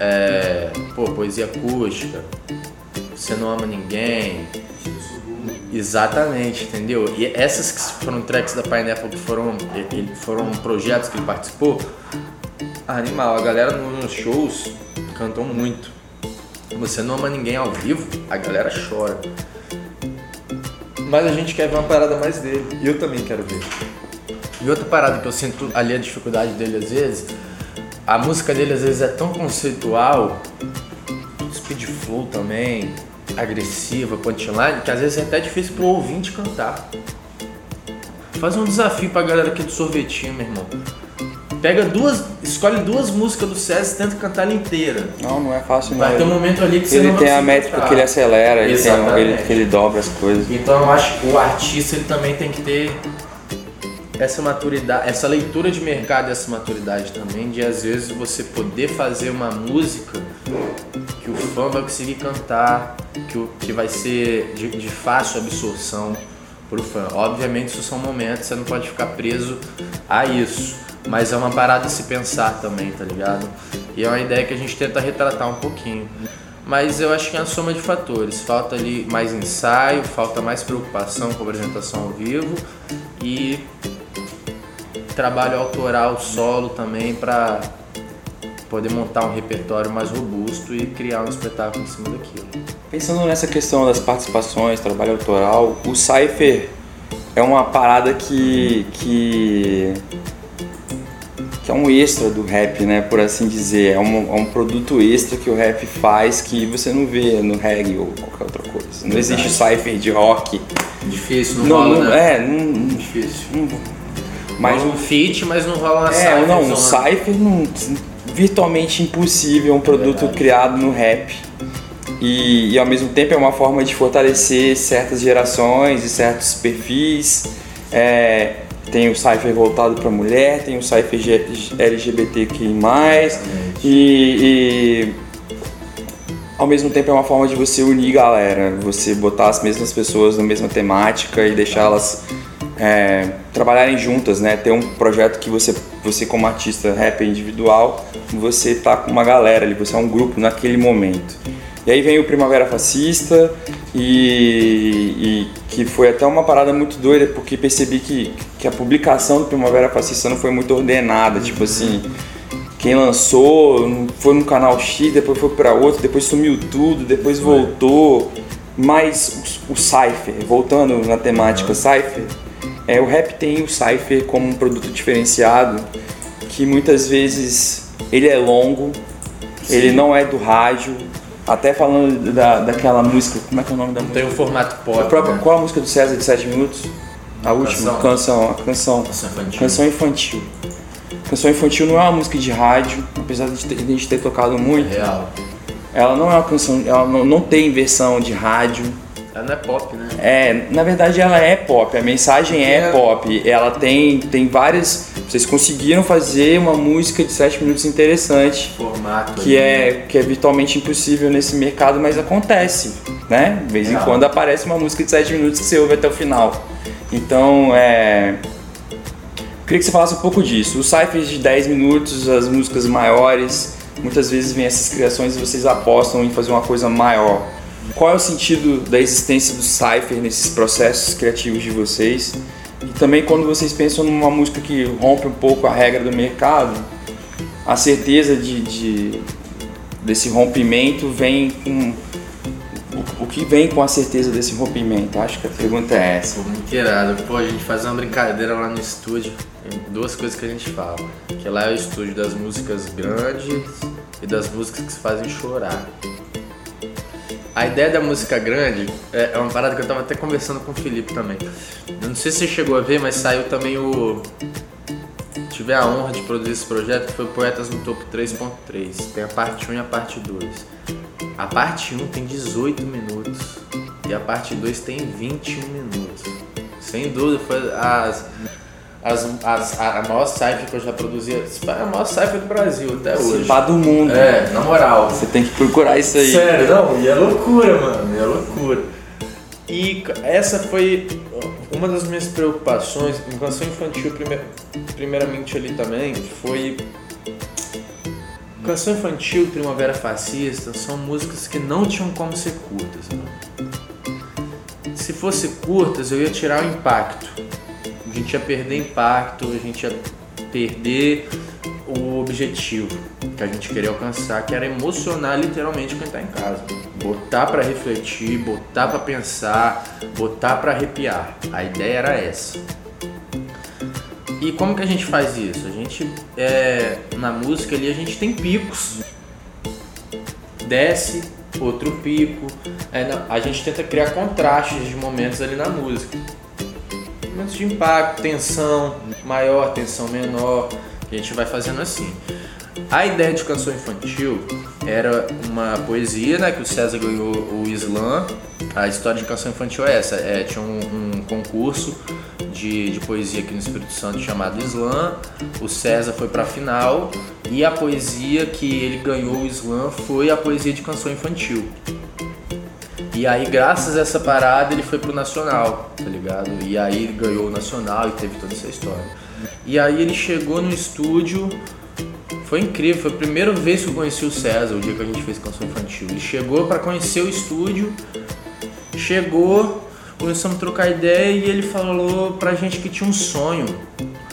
É, pô, poesia acústica, Você Não Ama Ninguém. Exatamente, entendeu? E essas que foram tracks da Pineapple que foram, foram projetos que ele participou, animal, a galera nos shows cantou muito. Você não ama ninguém ao vivo, a galera chora. Mas a gente quer ver uma parada mais dele. E eu também quero ver. E outra parada que eu sinto ali a dificuldade dele às vezes, a música dele às vezes é tão conceitual, speed flow também, agressiva, punchline, que às vezes é até difícil pro ouvinte cantar. Faz um desafio pra galera aqui do sorvetinho, meu irmão. Pega duas, escolhe duas músicas do César e tenta cantar ela inteira. Não, não é fácil não. Vai ter um momento ali que você ele não tem a métrica cantar. que ele acelera, ele, tem, ele, que ele dobra as coisas. Então eu acho que o artista ele também tem que ter essa maturidade, essa leitura de mercado essa maturidade também, de às vezes você poder fazer uma música que o fã vai conseguir cantar, que, o, que vai ser de, de fácil absorção pro fã. Obviamente isso são momentos, você não pode ficar preso a isso. Mas é uma parada a se pensar também, tá ligado? E é uma ideia que a gente tenta retratar um pouquinho. Mas eu acho que é uma soma de fatores. Falta ali mais ensaio, falta mais preocupação com a apresentação ao vivo e trabalho autoral solo também para poder montar um repertório mais robusto e criar um espetáculo em cima daquilo. Pensando nessa questão das participações, trabalho autoral, o Cypher é uma parada que, que, que é um extra do rap, né? Por assim dizer. É um, é um produto extra que o rap faz que você não vê no reggae ou qualquer outra coisa. Não existe cypher de rock. Difícil, não, Não, rola, não- né? é, não, Difícil. mas Rola um feat, mas não rola uma É, não, um cypherzona. Cypher não, virtualmente impossível, é um produto Verdade. criado no rap. E, e ao mesmo tempo é uma forma de fortalecer certas gerações e certos perfis. É, tem o Cypher voltado para mulher, tem o Cypher LGBTQI+, e, e ao mesmo tempo é uma forma de você unir galera, você botar as mesmas pessoas na mesma temática e deixá-las é, trabalharem juntas, né? Ter um projeto que você, você como artista rapper individual, você tá com uma galera ali, você é um grupo naquele momento. E aí vem o Primavera Fascista e, e que foi até uma parada muito doida porque percebi que, que a publicação do Primavera Fascista não foi muito ordenada, tipo assim, quem lançou foi num canal X, depois foi para outro, depois sumiu tudo, depois voltou. Mas o, o Cypher, voltando na temática Cypher, é, o rap tem o Cypher como um produto diferenciado que muitas vezes ele é longo, ele não é do rádio. Até falando da, daquela música, como é que é o nome da música? Tem um formato pop. A própria- né? Qual a música do César de 7 minutos? A última Canção. canção, a canção. Canção infantil. Canção infantil. Canção infantil não é uma música de rádio, apesar de ter- de a gente ter tocado muito. Real. Ela não é uma canção, ela não, não tem versão de rádio. Ela não é pop, né? É, na verdade ela é pop, a mensagem é, É. pop. Ela tem, tem várias. Vocês conseguiram fazer uma música de 7 minutos interessante, Formato. que ali, é, né? que é virtualmente impossível nesse mercado, mas acontece, né? De vez em quando aparece uma música de 7 minutos que você ouve até o final. Então, é. Queria que você falasse um pouco disso. Os cyphers de 10 minutos, as músicas maiores, muitas vezes vêm essas criações e vocês apostam em fazer uma coisa maior. Qual é o sentido da existência do cypher nesses processos criativos de vocês? E também quando vocês pensam numa música que rompe um pouco a regra do mercado, a certeza de, de- desse rompimento vem com o, que vem com a certeza desse rompimento? Acho que a pergunta é essa. Pô, muito irado. Pô, a gente faz uma brincadeira lá no estúdio. Tem duas coisas que a gente fala. Que lá é o estúdio das músicas grandes e das músicas que se fazem chorar. A ideia da música grande é é uma parada que eu tava até conversando com o Felipe também. Eu não sei se você chegou a ver, mas saiu também o. Tive a honra de produzir esse projeto, que foi Poetas no Topo 3.3. Tem a parte 1 e a parte 2. A parte 1 tem 18 minutos e a parte 2 tem 21 minutos. Sem dúvida, foi as, as, as- a, maior cypher que eu já produzi. Foi a maior cypher do Brasil até hoje. Pá do mundo. É, na moral. Você tem que procurar isso aí. Sério, não, e é loucura, mano, e é loucura. E essa foi uma das minhas preocupações em canção infantil, prime- primeiramente ali também, foi. Canção infantil, Primavera Fascista, são músicas que não tinham como ser curtas. Mano. Se fosse curtas, eu ia tirar o impacto. A gente ia perder impacto, a gente ia perder o objetivo que a gente queria alcançar, que era emocionar literalmente quem tá em casa. Botar pra refletir, botar pra pensar, botar pra arrepiar. A ideia era essa. E como que a gente faz isso? A gente, é, na música ali, a gente tem picos. Desce, outro pico. É, a gente tenta criar contrastes de momentos ali na música. Momentos de impacto, tensão maior, tensão menor. A gente vai fazendo assim. A ideia de canção infantil era uma poesia, né? Que o César ganhou o Slam. A história de canção infantil é essa. É, tinha um, um concurso de, de poesia aqui no Espírito Santo chamado Slam. O César foi pra final. E a poesia que ele ganhou o Slam foi a poesia de canção infantil. E aí, graças a essa parada, ele foi pro Nacional, tá ligado? E aí ele ganhou o Nacional e teve toda essa história. E aí ele chegou no estúdio, foi incrível, foi a primeira vez que eu conheci o César, o dia que a gente fez canção infantil. Ele chegou pra conhecer o estúdio, chegou, começamos a trocar ideia e ele falou pra gente que tinha um sonho.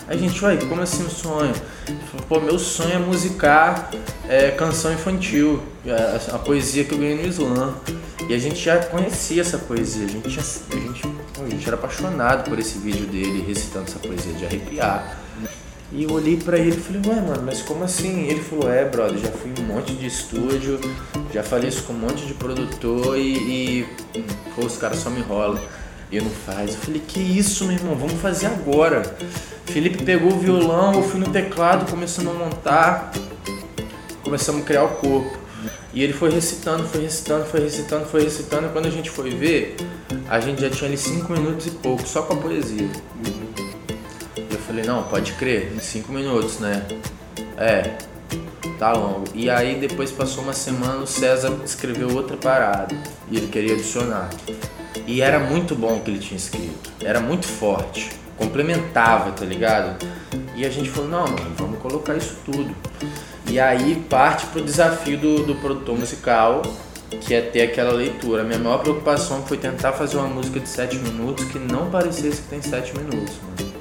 A gente, uai, como assim um sonho? Falou, pô, meu sonho é musicar é, canção infantil, a, a poesia que eu ganhei no Slam. E a gente já conhecia essa poesia, a gente, a gente, a gente era apaixonado por esse vídeo dele recitando essa poesia de arrepiar. E eu olhei pra ele e falei, ué, mano, mas como assim? Ele falou, é, brother, já fui em um monte de estúdio, já falei isso com um monte de produtor e, e pô, os caras só me enrolam. E não faz. Eu falei, que isso, meu irmão, vamos fazer agora. Felipe pegou o violão, eu fui no teclado, começamos a montar, começamos a criar o corpo. E ele foi recitando, foi recitando, foi recitando, foi recitando, e quando a gente foi ver, a gente já tinha ali cinco minutos e pouco, só com a poesia. Eu falei, não, pode crer, cinco minutos, né? É, tá longo. E aí depois passou uma semana, o César escreveu outra parada e ele queria adicionar. E era muito bom o que ele tinha escrito, era muito forte, complementava, tá ligado? E a gente falou, não, mano, vamos colocar isso tudo. E aí parte pro desafio do, do produtor musical, que é ter aquela leitura. Minha maior preocupação foi tentar fazer uma música de 7 minutos que não parecesse que tem 7 minutos, mano.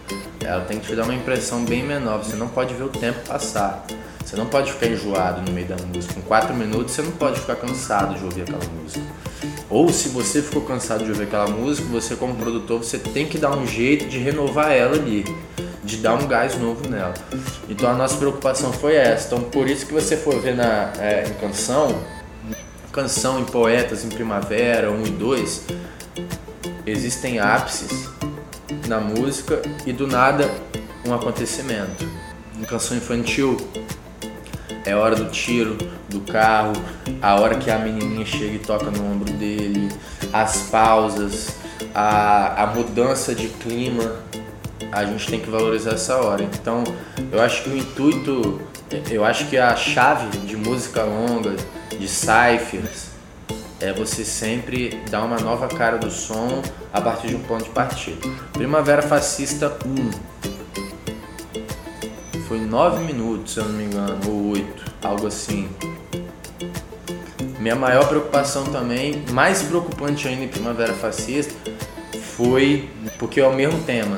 Ela tem que te dar uma impressão bem menor, você não pode ver o tempo passar. Você não pode ficar enjoado no meio da música. Com 4 minutos você não pode ficar cansado de ouvir aquela música. Ou se você ficou cansado de ouvir aquela música, você como produtor, você tem que dar um jeito de renovar ela ali, de dar um gás novo nela. Então a nossa preocupação foi essa. Então por isso que você for ver na é, em canção, canção em poetas em primavera 1 e 2, existem ápices na música e do nada um acontecimento. Em canção infantil é hora do tiro, do carro, a hora que a menininha chega e toca no ombro dele, as pausas, a, a mudança de clima, a gente tem que valorizar essa hora. Então, eu acho que o intuito, eu acho que a chave de música longa, de ciphers, é você sempre dar uma nova cara do som a partir de um ponto de partida. Primavera Fascista 1 foi 9 minutos, se eu não me engano, ou 8, algo assim. Minha maior preocupação também, mais preocupante ainda em Primavera Fascista, foi porque é o mesmo tema.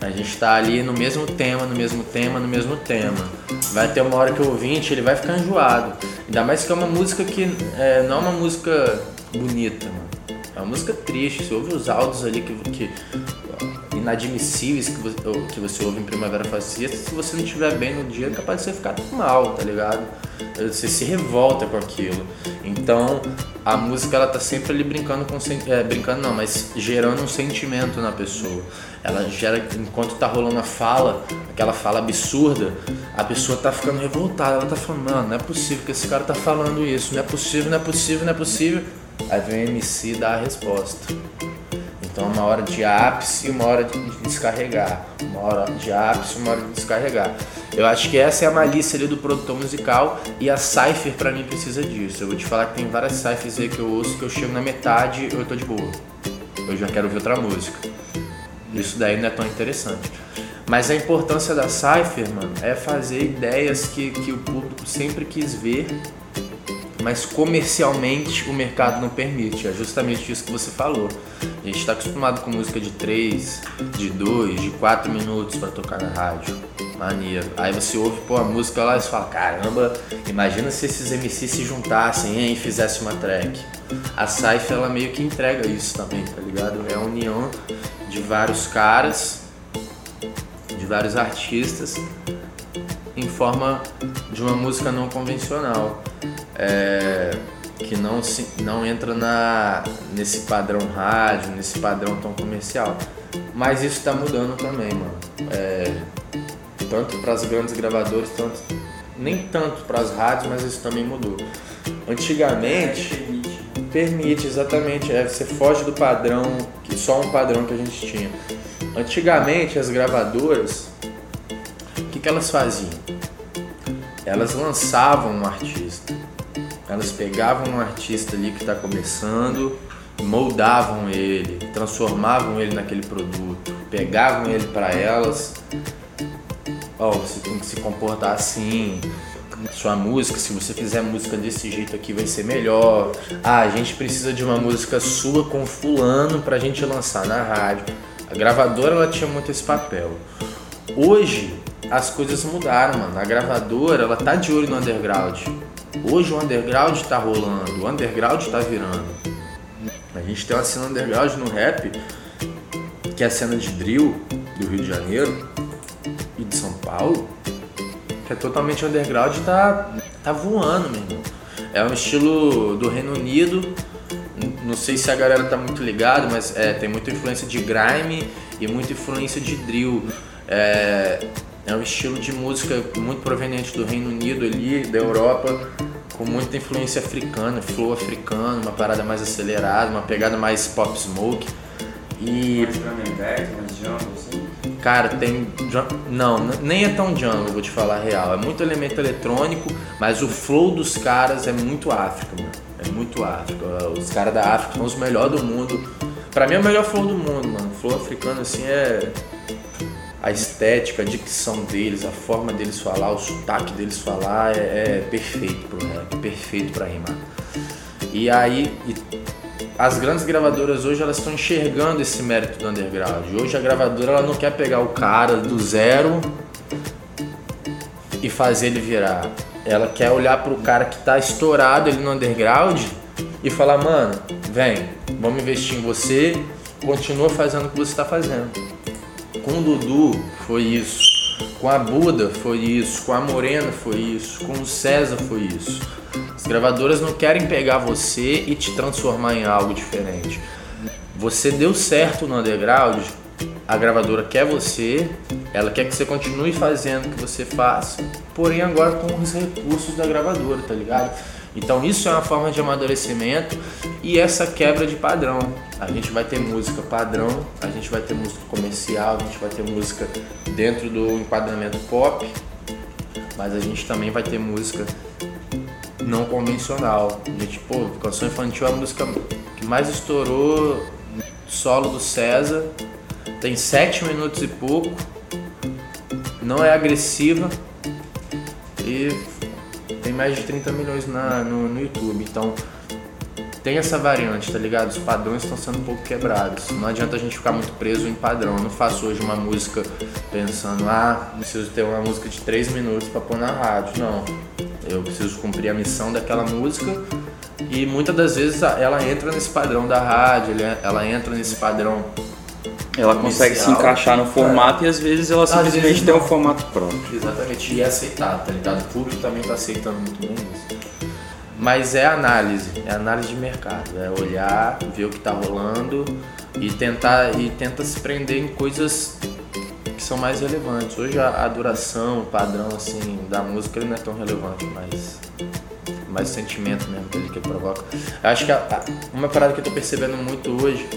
A gente está ali no mesmo tema, no mesmo tema, no mesmo tema. Vai ter uma hora que o ouvinte ele vai ficar enjoado. Ainda mais que é uma música que é, não é uma música bonita, mano. É uma música triste. Você ouve os áudios ali que, que inadmissíveis que você, que você ouve em Primavera Fascista, se você não estiver bem no dia, é capaz de você ficar mal, tá ligado? Você se revolta com aquilo. Então, a música ela tá sempre ali brincando com é, brincando não, mas gerando um sentimento na pessoa. Ela gera enquanto tá rolando a fala, aquela fala absurda, a pessoa tá ficando revoltada, ela tá falando, mano, não é possível que esse cara tá falando isso, não é possível, não é possível, não é possível. Aí vem o MC dar a resposta. Então, uma hora de ápice e uma hora de descarregar. Uma hora de ápice e uma hora de descarregar. Eu acho que essa é a malícia ali do produtor musical e a Cypher pra mim precisa disso. Eu vou te falar que tem várias Cyphers aí que eu ouço que eu chego na metade eu tô de boa. Eu já quero ouvir outra música. Isso daí não é tão interessante. Mas a importância da Cypher, mano, é fazer ideias que, que o público sempre quis ver mas comercialmente o mercado não permite. É justamente isso que você falou. A gente está acostumado com música de 3, de 2, de 4 minutos para tocar na rádio. Maneiro. Aí você ouve pô, a música lá e você fala: caramba, imagina se esses MCs se juntassem hein, e fizessem uma track. A Saif ela meio que entrega isso também, tá ligado? É a união de vários caras, de vários artistas, em forma de uma música não convencional é, que não, se, não entra na, nesse padrão rádio, nesse padrão tão comercial. Mas isso está mudando também, mano. É, tanto para as grandes gravadoras, tanto, nem tanto para as rádios, mas isso também mudou. Antigamente permite, permite exatamente, é, você foge do padrão, que só um padrão que a gente tinha. Antigamente as gravadoras, o que, que elas faziam? Elas lançavam um artista elas pegavam um artista ali que está começando, moldavam ele, transformavam ele naquele produto, pegavam ele para elas. Ó, oh, você tem que se comportar assim. Sua música, se você fizer música desse jeito aqui, vai ser melhor. Ah, a gente precisa de uma música sua com fulano pra gente lançar na rádio. A gravadora ela tinha muito esse papel. Hoje as coisas mudaram, mano. A gravadora ela tá de olho no underground. Hoje o underground está rolando, o underground está virando. A gente tem uma cena underground no rap, que é a cena de drill do Rio de Janeiro e de São Paulo que é totalmente underground, tá, tá voando, meu irmão. É um estilo do Reino Unido, não sei se a galera tá muito ligada, mas é, tem muita influência de grime e muita influência de drill. É, é um estilo de música muito proveniente do Reino Unido ali, da Europa, com muita influência africana, flow africano, uma parada mais acelerada, uma pegada mais pop smoke. E. assim? Cara, tem. Não, nem é tão jungle, vou te falar a real. É muito elemento eletrônico, mas o flow dos caras é muito África, mano. É muito África. Os caras da África são os melhores do mundo. Pra mim é o melhor flow do mundo, mano. O flow africano, assim, é. A estética, a dicção deles, a forma deles falar, o sotaque deles falar é, é perfeito pro rap, perfeito pra rimar. E aí, e as grandes gravadoras hoje elas estão enxergando esse mérito do underground. Hoje a gravadora ela não quer pegar o cara do zero e fazer ele virar. Ela quer olhar para o cara que está estourado ali no underground e falar, mano, vem, vamos investir em você, continua fazendo o que você está fazendo. Com o Dudu foi isso, com a Buda foi isso, com a Morena foi isso, com o César foi isso. As gravadoras não querem pegar você e te transformar em algo diferente. Você deu certo no underground, a gravadora quer você, ela quer que você continue fazendo o que você faça, porém agora com os recursos da gravadora, tá ligado? Então isso é uma forma de amadurecimento e essa quebra de padrão. A gente vai ter música padrão, a gente vai ter música comercial, a gente vai ter música dentro do enquadramento pop, mas a gente também vai ter música não convencional. A gente, pô, canção infantil é a música que mais estourou solo do César. Tem sete minutos e pouco. Não é agressiva. E tem mais de 30 milhões na, no, no YouTube. Então tem essa variante, tá ligado? Os padrões estão sendo um pouco quebrados. Não adianta a gente ficar muito preso em padrão. Eu não faço hoje uma música pensando, ah, preciso ter uma música de 3 minutos para pôr na rádio. Não. Eu preciso cumprir a missão daquela música e muitas das vezes ela entra nesse padrão da rádio, ela entra nesse padrão. Ela consegue se encaixar no formato é. e às vezes ela simplesmente tem um formato próprio. Exatamente, e é aceitado, tá ligado? O público também tá aceitando muito bem isso. Mas é análise, é análise de mercado, é olhar, ver o que tá rolando e tentar e tenta se prender em coisas que são mais relevantes. Hoje a, a duração, o padrão assim da música ele não é tão relevante, mas mais sentimento mesmo que ele que provoca. Eu acho que a, a, uma parada que eu tô percebendo muito hoje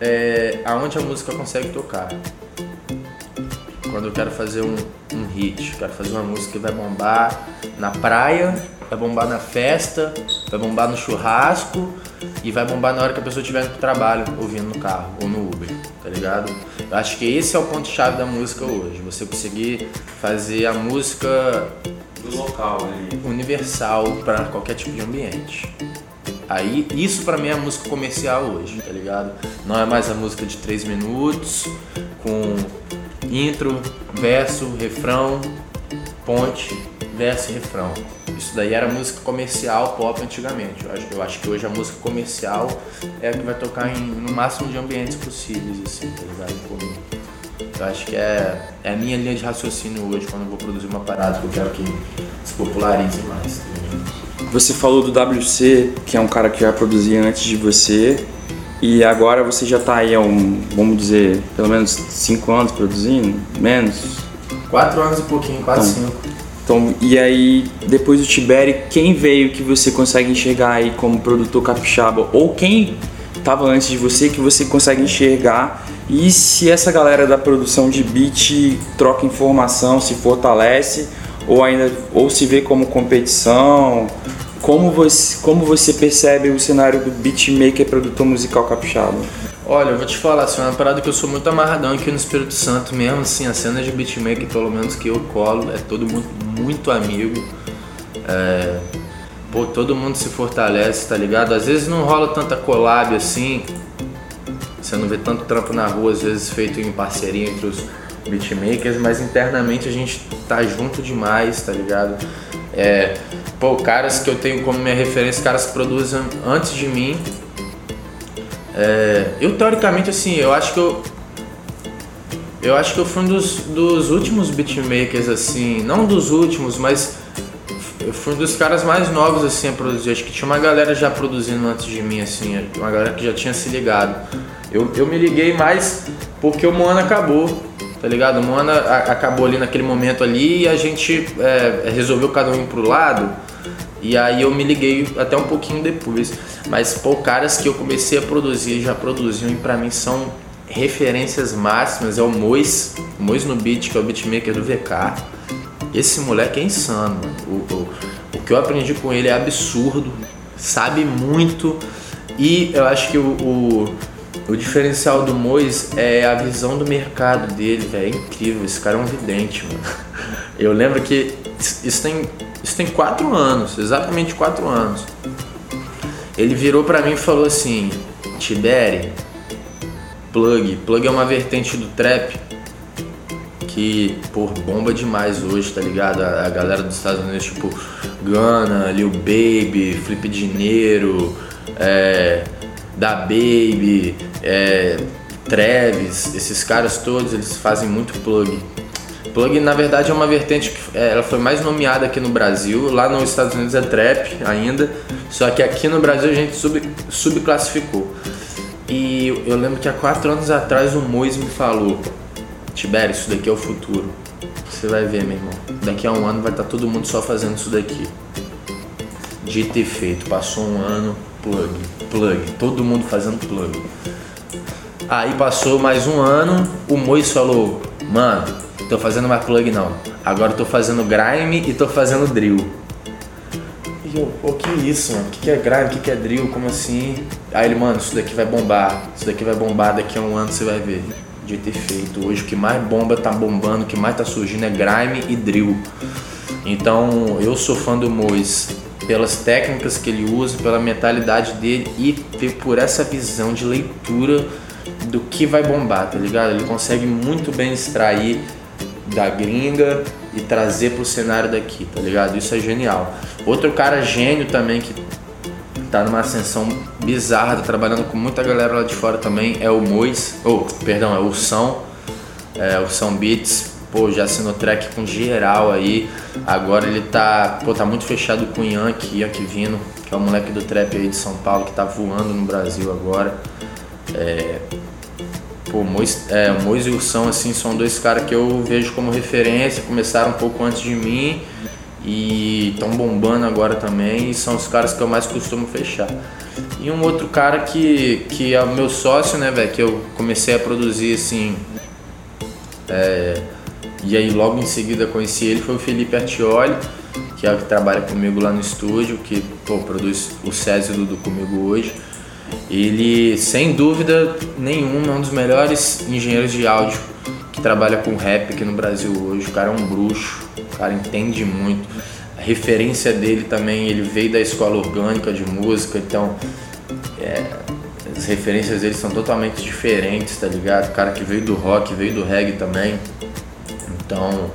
é aonde a música consegue tocar. Quando eu quero fazer um, um hit, quero fazer uma música que vai bombar na praia, vai bombar na festa, vai bombar no churrasco e vai bombar na hora que a pessoa estiver pro trabalho, ouvindo no carro ou no Uber, tá ligado? Eu acho que esse é o ponto-chave da música hoje. Você conseguir fazer a música do local, né? universal para qualquer tipo de ambiente. Aí, isso para mim é a música comercial hoje, tá ligado? Não é mais a música de 3 minutos, com intro, verso, refrão, ponte, verso e refrão. Isso daí era música comercial pop antigamente. Eu acho, eu acho que hoje a música comercial é a que vai tocar em, no máximo de ambientes possíveis, assim, tá ligado? Eu acho que é, é a minha linha de raciocínio hoje quando eu vou produzir uma parada que eu quero que se popularize mais. Tá você falou do WC, que é um cara que já produzia antes de você, e agora você já está aí há um, vamos dizer, pelo menos 5 anos produzindo? Menos? 4 anos e pouquinho, quase 5. Então, então, e aí, depois do Tiberi, quem veio que você consegue enxergar aí como produtor capixaba? Ou quem estava antes de você que você consegue enxergar? E se essa galera da produção de beat troca informação, se fortalece, ou ainda ou se vê como competição? Como você, como você percebe o cenário do beatmaker produtor musical capixaba? Olha, eu vou te falar, assim, é uma parada que eu sou muito amarradão aqui no Espírito Santo mesmo, assim, a cena de beatmaker, pelo menos que eu colo, é todo mundo muito amigo. É, pô, todo mundo se fortalece, tá ligado? Às vezes não rola tanta collab assim, você não vê tanto trampo na rua, às vezes feito em parceria entre os beatmakers, mas internamente a gente tá junto demais, tá ligado? É, pô, caras que eu tenho como minha referência, caras que produzem antes de mim. É, eu teoricamente assim, eu acho que eu Eu acho que eu fui um dos, dos últimos beatmakers, assim, não dos últimos, mas eu fui um dos caras mais novos, assim, a produzir. Acho que tinha uma galera já produzindo antes de mim, assim, uma galera que já tinha se ligado. Eu, eu me liguei mais porque o Moana acabou, tá ligado? Moana acabou ali naquele momento ali e a gente é, resolveu cada um ir pro lado. E aí eu me liguei até um pouquinho depois. Mas, pô, caras que eu comecei a produzir, já produziam e pra mim são referências máximas. É o Mois, Mois no beat, que é o beatmaker do VK. Esse moleque é insano. O, o, o que eu aprendi com ele é absurdo, sabe muito. E eu acho que o, o, o diferencial do Mois é a visão do mercado dele. É incrível, esse cara é um vidente, mano. Eu lembro que isso tem, isso tem quatro anos, exatamente quatro anos. Ele virou para mim e falou assim: Tiberi, plug. Plug é uma vertente do trap que, pô, bomba demais hoje, tá ligado? A, a galera dos Estados Unidos, tipo, Gunna, Lil Baby, Flip Dinheiro, é, Da Baby, é, Travis, esses caras todos, eles fazem muito plug. Plug, na verdade, é uma vertente que é, ela foi mais nomeada aqui no Brasil. Lá nos Estados Unidos é trap ainda, só que aqui no Brasil a gente sub, subclassificou. E eu lembro que há quatro anos atrás o Mois me falou: Tibério, isso daqui é o futuro. Você vai ver, meu irmão. Daqui a um ano vai estar tá todo mundo só fazendo isso daqui. Dito e feito, passou um ano, plug, plug, todo mundo fazendo plug. Aí passou mais um ano, o Mois falou: Mano, tô fazendo mais plug não. Agora tô fazendo grime e tô fazendo drill. E eu, pô, que isso, mano? O que, que é grime? O que, que é drill? Como assim? Aí ele, mano, isso daqui vai bombar. Isso daqui vai bombar, daqui a um ano você vai ver de ter feito. Hoje o que mais bomba tá bombando, o que mais tá surgindo é grime e drill. Então eu sou fã do Mois pelas técnicas que ele usa, pela mentalidade dele e por essa visão de leitura do que vai bombar, tá ligado? Ele consegue muito bem extrair da gringa e trazer pro cenário daqui, tá ligado? Isso é genial. Outro cara gênio também que tá numa ascensão bizarra, tá trabalhando com muita galera lá de fora também, é o Mois, ou, oh, perdão, é o São, é, o São Beats, pô, já assinou track com geral aí, agora ele tá, pô, tá muito fechado com o Yankee, Yankee Vino, que é o moleque do trap aí de São Paulo, que tá voando no Brasil agora, é, pô, Mois, é, Mois e o São, assim, são dois caras que eu vejo como referência, começaram um pouco antes de mim, e estão bombando agora também e são os caras que eu mais costumo fechar. E um outro cara que, que é o meu sócio, né, velho, que eu comecei a produzir assim. É, e aí logo em seguida conheci ele, foi o Felipe Artioli, que é o que trabalha comigo lá no estúdio, que pô, produz o César Dudu comigo hoje. Ele, sem dúvida nenhuma, é um dos melhores engenheiros de áudio que trabalha com rap aqui no Brasil hoje. O cara é um bruxo, o cara entende muito. A referência dele também, ele veio da escola orgânica de música, então é, as referências dele são totalmente diferentes, tá ligado? O cara que veio do rock, veio do reggae também. Então,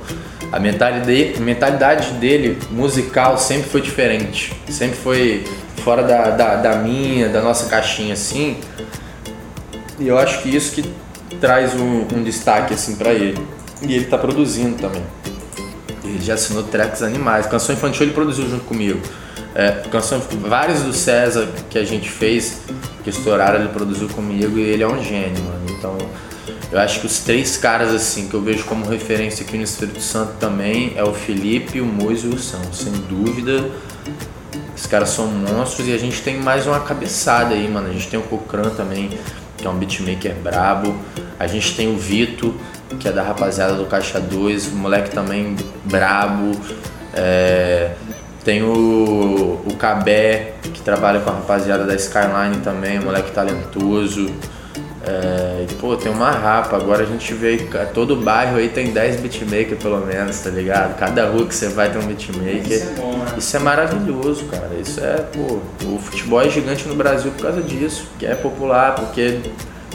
a mentalidade, a mentalidade dele musical sempre foi diferente, sempre foi fora da, da, da minha, da nossa caixinha assim. E eu acho que isso que traz um, um destaque assim para ele. E ele tá produzindo também. Ele já assinou tracks animais. Canção infantil ele produziu junto comigo. É, canção, vários do César que a gente fez, que estouraram, ele produziu comigo e ele é um gênio, mano. Então, eu acho que os três caras assim que eu vejo como referência aqui no Espírito Santo também é o Felipe, o Mois e o São, sem dúvida. Os caras são monstros e a gente tem mais uma cabeçada aí, mano. A gente tem o Cocran também, que é um beatmaker brabo. A gente tem o Vito, que é da rapaziada do Caixa 2, o moleque também brabo. É, tem o, o Cabé, que trabalha com a rapaziada da Skyline também, moleque talentoso. É, e, pô, tem uma rapa, agora a gente vê todo bairro aí tem 10 beatmakers pelo menos, tá ligado? Cada rua que você vai tem um beatmaker. Isso é, bom, né? Isso é maravilhoso, cara. Isso é, pô, o futebol é gigante no Brasil por causa disso, que é popular, porque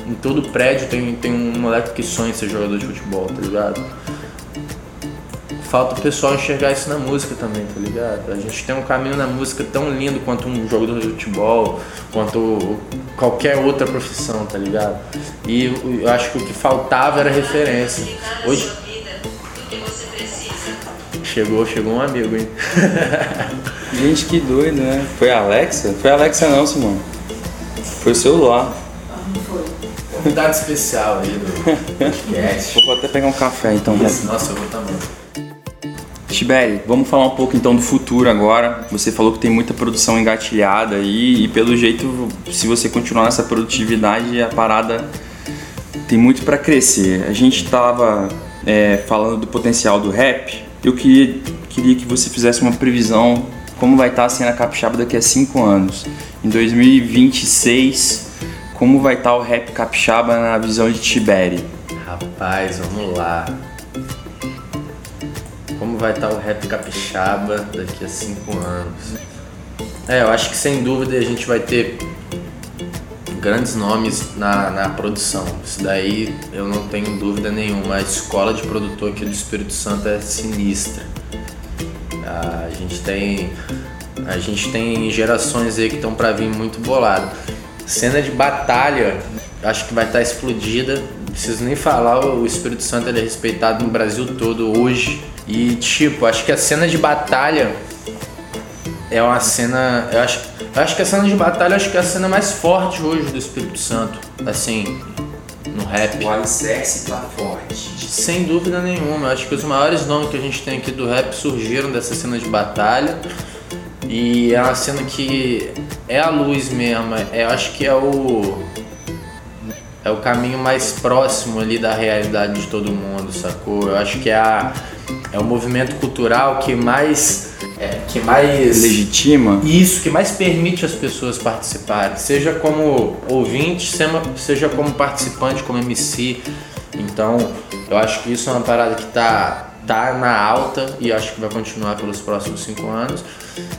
em todo prédio tem, tem um moleque que sonha ser jogador de futebol, tá ligado? Falta o pessoal enxergar isso na música também, tá ligado? A gente tem um caminho na música tão lindo quanto um jogador de futebol, quanto qualquer outra profissão, tá ligado? E eu acho que o que faltava era referência. Hoje. Chegou, chegou um amigo, hein? Gente, que doido, né? Foi a Alexa? Foi a Alexa não, Simão. Foi o celular. Convidado especial aí do podcast. Vou até pegar um café então. né? Nossa, eu vou também. Tiberi, vamos falar um pouco então do futuro agora. Você falou que tem muita produção engatilhada aí e pelo jeito, se você continuar nessa produtividade, a parada tem muito para crescer. A gente tava é, falando do potencial do rap. Eu queria, queria que você fizesse uma previsão como vai estar a cena capixaba daqui a cinco anos. Em 2026, como vai estar o rap capixaba na visão de Tiberi? Rapaz, vamos lá. Como vai estar o rap capixaba daqui a cinco anos? É, eu acho que sem dúvida a gente vai ter grandes nomes na, na produção. Isso daí eu não tenho dúvida nenhuma. A escola de produtor aqui do Espírito Santo é sinistra. A gente tem a gente tem gerações aí que estão para vir muito bolado. Cena de batalha, acho que vai estar explodida. Preciso nem falar, o Espírito Santo é respeitado no Brasil todo hoje. E tipo, acho que a cena de batalha é uma cena, eu acho, eu acho que a cena de batalha acho que é a cena mais forte hoje do Espírito Santo, assim, no rap. O alicerce tá forte. Sem dúvida nenhuma. Eu acho que os maiores nomes que a gente tem aqui do rap surgiram dessa cena de batalha. E é uma cena que é a luz mesmo. É, eu acho que é o. É o caminho mais próximo ali da realidade de todo mundo, sacou? Eu acho que é, a, é o movimento cultural que mais. É, que mais. Legitima? Isso, que mais permite as pessoas participarem, seja como ouvinte, seja como participante, como MC. Então, eu acho que isso é uma parada que tá, tá na alta e acho que vai continuar pelos próximos cinco anos.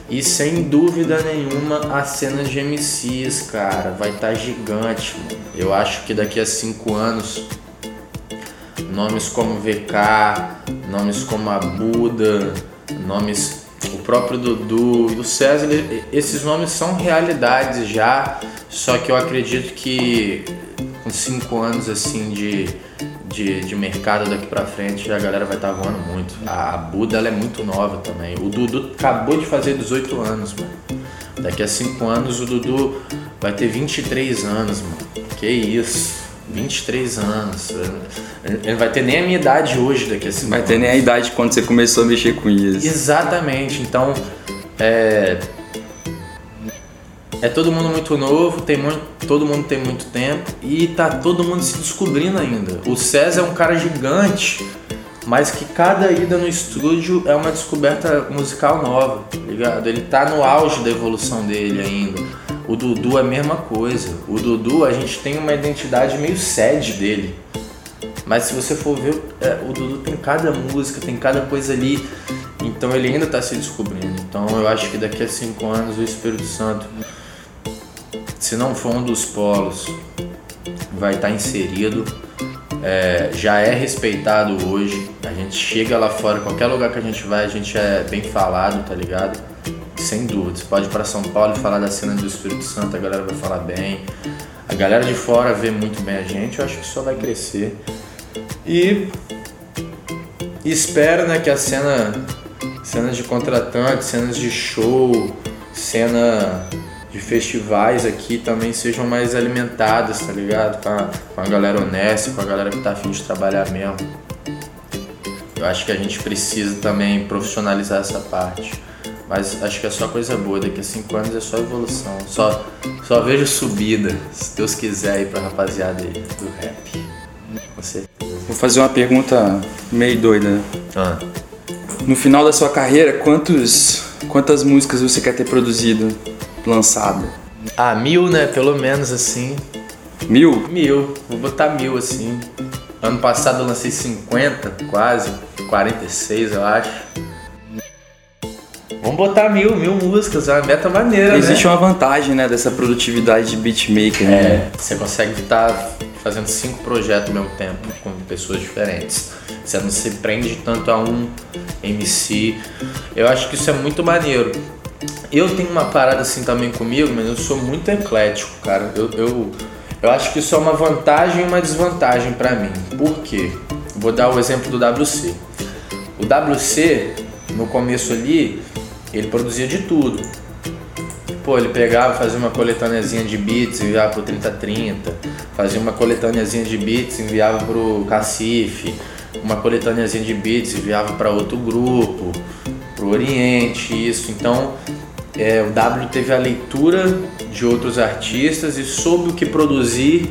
E sem dúvida nenhuma, a cena de MCs, cara, vai estar gigante. Mano. Eu acho que daqui a cinco anos nomes como VK, nomes como a Buda, nomes o próprio Dudu, o César, esses nomes são realidades já, só que eu acredito que com cinco anos assim de, de, de mercado daqui pra frente a galera vai estar voando muito. A, Buda ela é muito nova também. O Dudu acabou de fazer 18 anos, mano. Daqui a cinco anos o Dudu vai ter 23 anos, mano. Que isso. 23 anos. Ele não vai ter nem a minha idade hoje daqui a cinco Vai anos. ter nem a idade quando você começou a mexer com isso. Exatamente. Então, é. É todo mundo muito novo, tem muito, todo mundo tem muito tempo e tá todo mundo se descobrindo ainda. O César é um cara gigante, mas que cada ida no estúdio é uma descoberta musical nova, tá ligado? Ele tá no auge da evolução dele ainda. O Dudu é a mesma coisa. O Dudu, a gente tem uma identidade meio sede dele. Mas se você for ver, é, o Dudu tem cada música, tem cada coisa ali. Então ele ainda está se descobrindo. Então eu acho que daqui a cinco anos o Espírito Santo, se não for um dos polos, vai estar inserido. É, já é respeitado hoje. A gente chega lá fora, qualquer lugar que a gente vai, a gente é bem falado, tá ligado? Sem dúvida. Você pode ir para São Paulo e falar da cena do Espírito Santo, a galera vai falar bem. A galera de fora vê muito bem a gente, eu acho que só vai crescer. E espero né, que a cena, cenas de contratantes, cenas de show, cena de festivais aqui também sejam mais alimentadas, tá ligado? Com a, com a galera honesta, com a galera que tá afim de trabalhar mesmo. Eu acho que a gente precisa também profissionalizar essa parte. Mas acho que é só coisa boa, daqui a cinco anos é só evolução. Só, só vejo subida, se Deus quiser aí pra rapaziada aí do rap. Com certeza. Vou fazer uma pergunta meio doida. né? Ah. No final da sua carreira, quantos, quantas músicas você quer ter produzido, lançado? Ah, mil, né? Pelo menos assim. Mil? Mil. Vou botar mil assim. Ano passado eu lancei 50, quase. 46, eu acho. Vamos botar mil, mil músicas, é uma meta maneira, Existe né? uma vantagem, né, dessa produtividade de beatmaker, né? É, você consegue estar fazendo cinco projetos ao mesmo tempo, com pessoas diferentes. Você não se prende tanto a um MC. Eu acho que isso é muito maneiro. Eu tenho uma parada assim também comigo, mas eu sou muito eclético, cara. Eu, eu, eu acho que isso é uma vantagem e uma desvantagem para mim. Por quê? Vou dar o exemplo do WC. O WC, no começo ali, ele produzia de tudo. Pô, ele pegava, fazia uma coletâneazinha de beats, enviava pro 3030, fazia uma coletâneazinha de beats, enviava pro Cacife, uma coletâneazinha de beats, enviava para outro grupo, pro Oriente, isso. Então, é, o W teve a leitura de outros artistas e soube o que produzir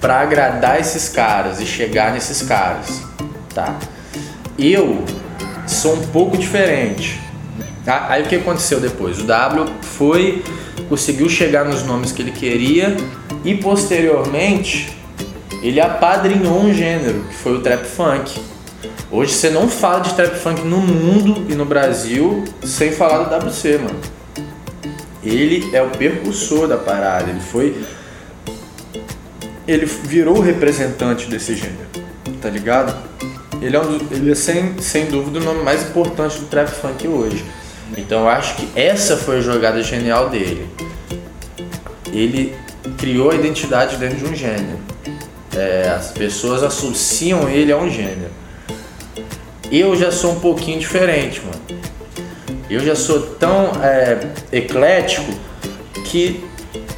para agradar esses caras e chegar nesses caras, tá? Eu sou um pouco diferente. Tá? Aí o que aconteceu depois? O W foi, conseguiu chegar nos nomes que ele queria e posteriormente ele apadrinhou um gênero, que foi o trap funk. Hoje você não fala de trap funk no mundo e no Brasil sem falar do WC, mano. Ele é o percussor da parada, ele foi. Ele virou o representante desse gênero, tá ligado? Ele é, um, ele é sem, sem dúvida o nome mais importante do trap funk hoje. Então eu acho que essa foi a jogada genial dele. Ele criou a identidade dentro de um gênero. É, as pessoas associam ele a um gênero. Eu já sou um pouquinho diferente, mano. Eu já sou tão é, eclético que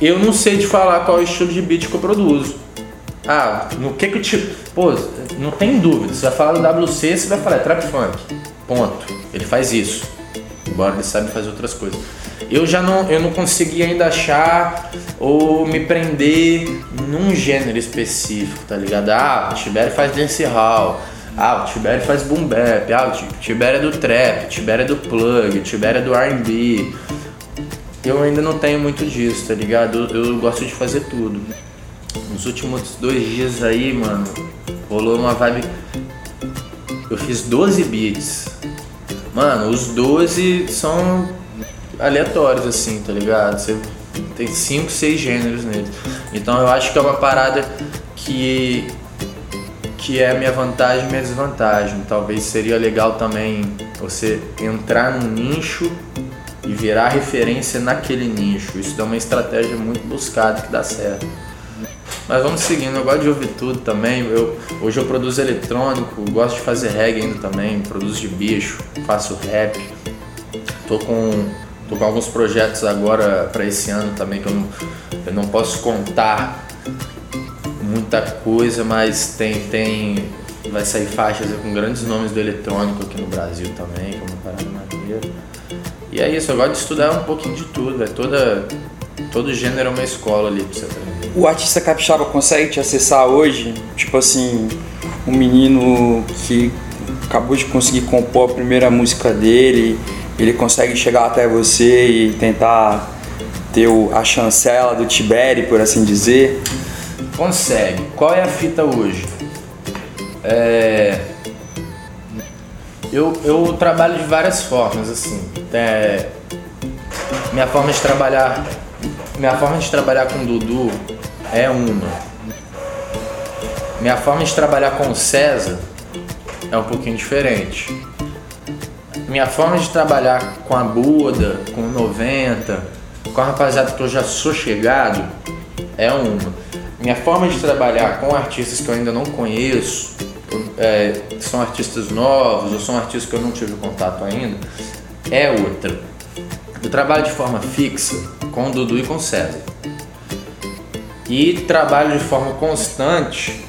eu não sei te falar qual é o estilo de beat que eu produzo. Ah, no que que eu te. Pô, não tem dúvida. Você vai falar do WC, você vai falar é trap funk. Ponto. Ele faz isso embora ele sabe fazer outras coisas. Eu já não, eu não consegui ainda achar ou me prender num gênero específico, tá ligado? Ah, Tibério faz dancehall, ah, o Tibério faz boom bap, ah, o Tibério é do trap, o Tibério é do plug, o Tibério é do R&B. Eu ainda não tenho muito disso, tá ligado? Eu, eu gosto de fazer tudo. Nos últimos dois dias aí, mano, rolou uma vibe. Eu fiz 12 beats Mano, os 12 são aleatórios, assim, tá ligado? Você tem 5, 6 gêneros neles. Então eu acho que é uma parada que, que é a minha vantagem e minha desvantagem. Talvez seria legal também você entrar num nicho e virar referência naquele nicho. Isso é uma estratégia muito buscada que dá certo. Mas vamos seguindo, eu gosto de ouvir tudo também. Eu, hoje eu produzo eletrônico, gosto de fazer reggae ainda também, produzo de bicho, faço rap. Tô com, tô com alguns projetos agora para esse ano também que eu não, eu não posso contar muita coisa, mas tem, tem vai sair faixas com grandes nomes do eletrônico aqui no Brasil também, que é uma. E é isso, eu gosto de estudar um pouquinho de tudo, é toda todo gênero é uma escola ali pra você aprender. O artista capixaba consegue te acessar hoje? Tipo assim, um menino que acabou de conseguir compor a primeira música dele, ele consegue chegar até você e tentar ter a chancela do Tiberi, por assim dizer? Consegue. Qual é a fita hoje? É... Eu, eu trabalho de várias formas, assim. É... Minha forma de trabalhar minha forma de trabalhar com o Dudu é uma. Minha forma de trabalhar com o César é um pouquinho diferente. Minha forma de trabalhar com a Buda, com o 90, com a rapaziada que eu já sou chegado, é uma. Minha forma de trabalhar com artistas que eu ainda não conheço, é, são artistas novos ou são artistas que eu não tive contato ainda, é outra. Eu trabalho de forma fixa com o Dudu e com o César. E trabalho de forma constante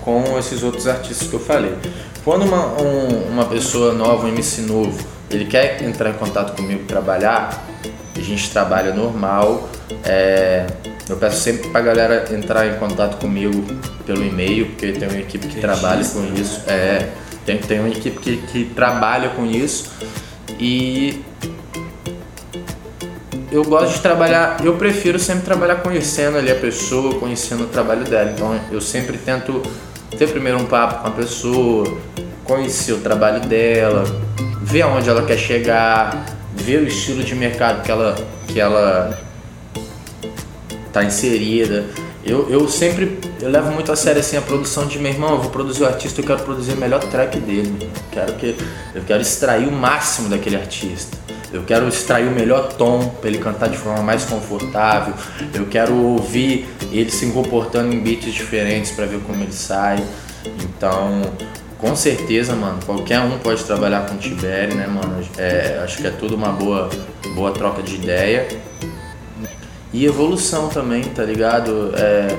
com esses outros artistas que eu falei. Quando uma, um, uma pessoa nova, um MC novo, ele quer entrar em contato comigo trabalhar, a gente trabalha normal. É, eu peço sempre pra galera entrar em contato comigo pelo e-mail, porque tem uma equipe que trabalha com isso. É, tem, tem uma equipe que, que trabalha com isso. E eu gosto de trabalhar, eu prefiro sempre trabalhar conhecendo ali a pessoa, conhecendo o trabalho dela. Então eu sempre tento ter primeiro um papo com a pessoa, conhecer o trabalho dela, ver aonde ela quer chegar, ver o estilo de mercado que ela que ela tá inserida. eu, eu sempre eu levo muito a sério assim a produção de meu irmão, eu vou produzir o artista, eu quero produzir o melhor track dele. Eu quero que eu quero extrair o máximo daquele artista. Eu quero extrair o melhor tom para ele cantar de forma mais confortável. Eu quero ouvir ele se comportando em beats diferentes para ver como ele sai. Então, com certeza, mano, qualquer um pode trabalhar com o Tiberi, né, mano? É, acho que é tudo uma boa, boa troca de ideia. E evolução também, tá ligado? É,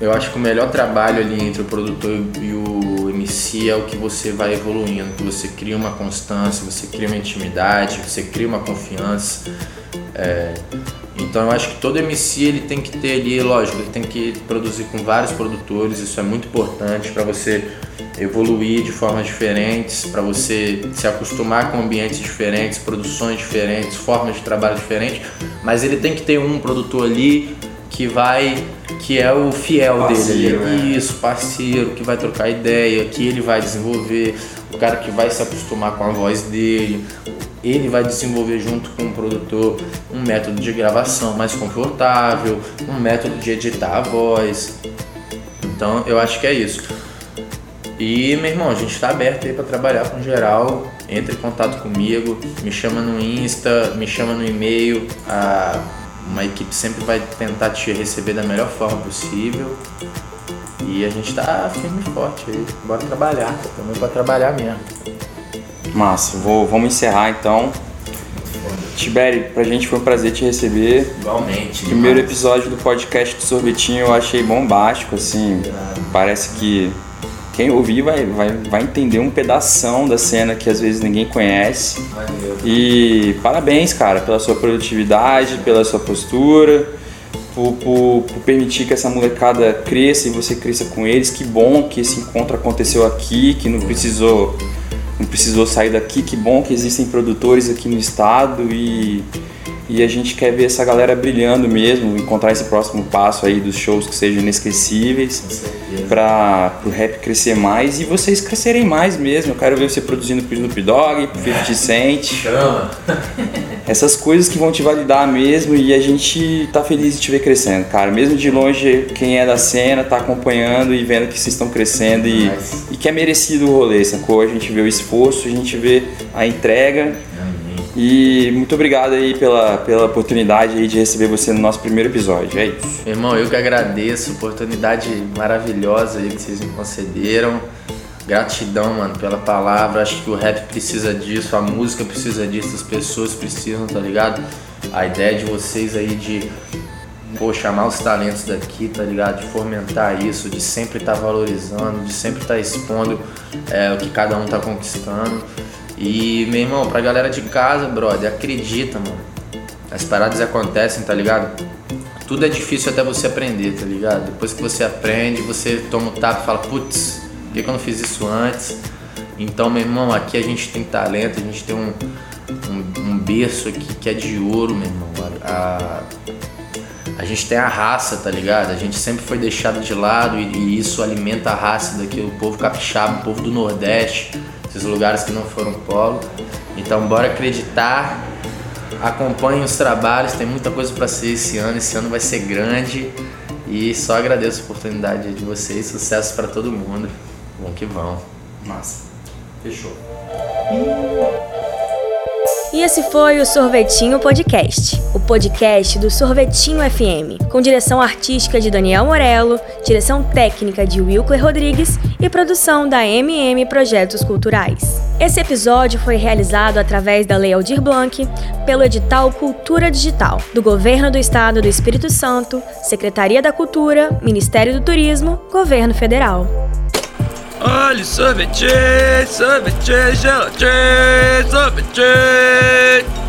eu acho que o melhor trabalho ali entre o produtor e o MC é o que você vai evoluindo, que você cria uma constância, você cria uma intimidade, você cria uma confiança. É, então eu acho que todo MC ele tem que ter ali, lógico, ele tem que produzir com vários produtores, isso é muito importante para você evoluir de formas diferentes, para você se acostumar com ambientes diferentes, produções diferentes, formas de trabalho diferentes, mas ele tem que ter um produtor ali que vai que é o fiel parceiro, dele ali. Né? Isso, parceiro, que vai trocar ideia, que ele vai desenvolver, o cara que vai se acostumar com a voz dele, ele vai desenvolver junto com o produtor um método de gravação mais confortável, um método de editar a voz. Então eu acho que é isso. E, meu irmão, a gente está aberto aí para trabalhar com geral. Entre em contato comigo, me chama no Insta, me chama no e-mail. A, uma equipe sempre vai tentar te receber da melhor forma possível. E a gente está firme e forte aí. Bora trabalhar, também para trabalhar mesmo. Massa, vou, vamos encerrar então. Tiberi, pra gente foi um prazer te receber. Igualmente. Primeiro demais. episódio do podcast do Sorvetinho eu achei bombástico, assim. Parece que quem ouvir vai, vai, vai entender um pedaço da cena que às vezes ninguém conhece. E parabéns, cara, pela sua produtividade, pela sua postura, por, por, por, permitir que essa molecada cresça e você cresça com eles. Que bom que esse encontro aconteceu aqui, que não precisou, não precisou sair daqui. Que bom que existem produtores aqui no estado e e a gente quer ver essa galera brilhando mesmo, encontrar esse próximo passo aí dos shows que sejam inesquecíveis para o rap crescer mais e vocês crescerem mais mesmo. Eu quero ver você produzindo pro Snoop Dogg, pro 50 Cent. Chama! Essas coisas que vão te validar mesmo e a gente tá feliz de te ver crescendo, cara. Mesmo de longe, quem é da cena tá acompanhando e vendo que vocês estão crescendo e, e que é merecido o rolê, sacou? A gente vê o esforço, a gente vê a entrega e muito obrigado aí pela, pela oportunidade aí de receber você no nosso primeiro episódio. É isso. Irmão, eu que agradeço oportunidade maravilhosa aí que vocês me concederam. Gratidão, mano, pela palavra. Acho que o rap precisa disso, a música precisa disso, as pessoas precisam, tá ligado? A ideia de vocês aí de pô, chamar os talentos daqui, tá ligado? De fomentar isso, de sempre estar tá valorizando, de sempre estar tá expondo é, o que cada um tá conquistando. E, meu irmão, pra galera de casa, brother, acredita, mano. As paradas acontecem, tá ligado? Tudo é difícil até você aprender, tá ligado? Depois que você aprende, você toma o tapa e fala, putz, por que, que eu não fiz isso antes? Então, meu irmão, aqui a gente tem talento, a gente tem um, um, um berço aqui que é de ouro, meu irmão. A, a, a, gente tem a raça, tá ligado? A gente sempre foi deixado de lado e, e isso alimenta a raça daqui, o povo capixaba, o povo do Nordeste esses lugares que não foram polo. Então, bora acreditar. Acompanhe os trabalhos, tem muita coisa para ser esse ano. Esse ano vai ser grande. E só agradeço a oportunidade de vocês. Sucesso para todo mundo. Bom que vão. Massa. Fechou. E esse foi o Sorvetinho Podcast, o podcast do Sorvetinho FM, com direção artística de Daniel Morello, direção técnica de Wilker Rodrigues e produção da MM Projetos Culturais. Esse episódio foi realizado através da Lei Aldir Blanc, pelo edital Cultura Digital, do Governo do Estado do Espírito Santo, Secretaria da Cultura, Ministério do Turismo, Governo Federal. Olha, sorvete, sorvete, gelatina, sorvete.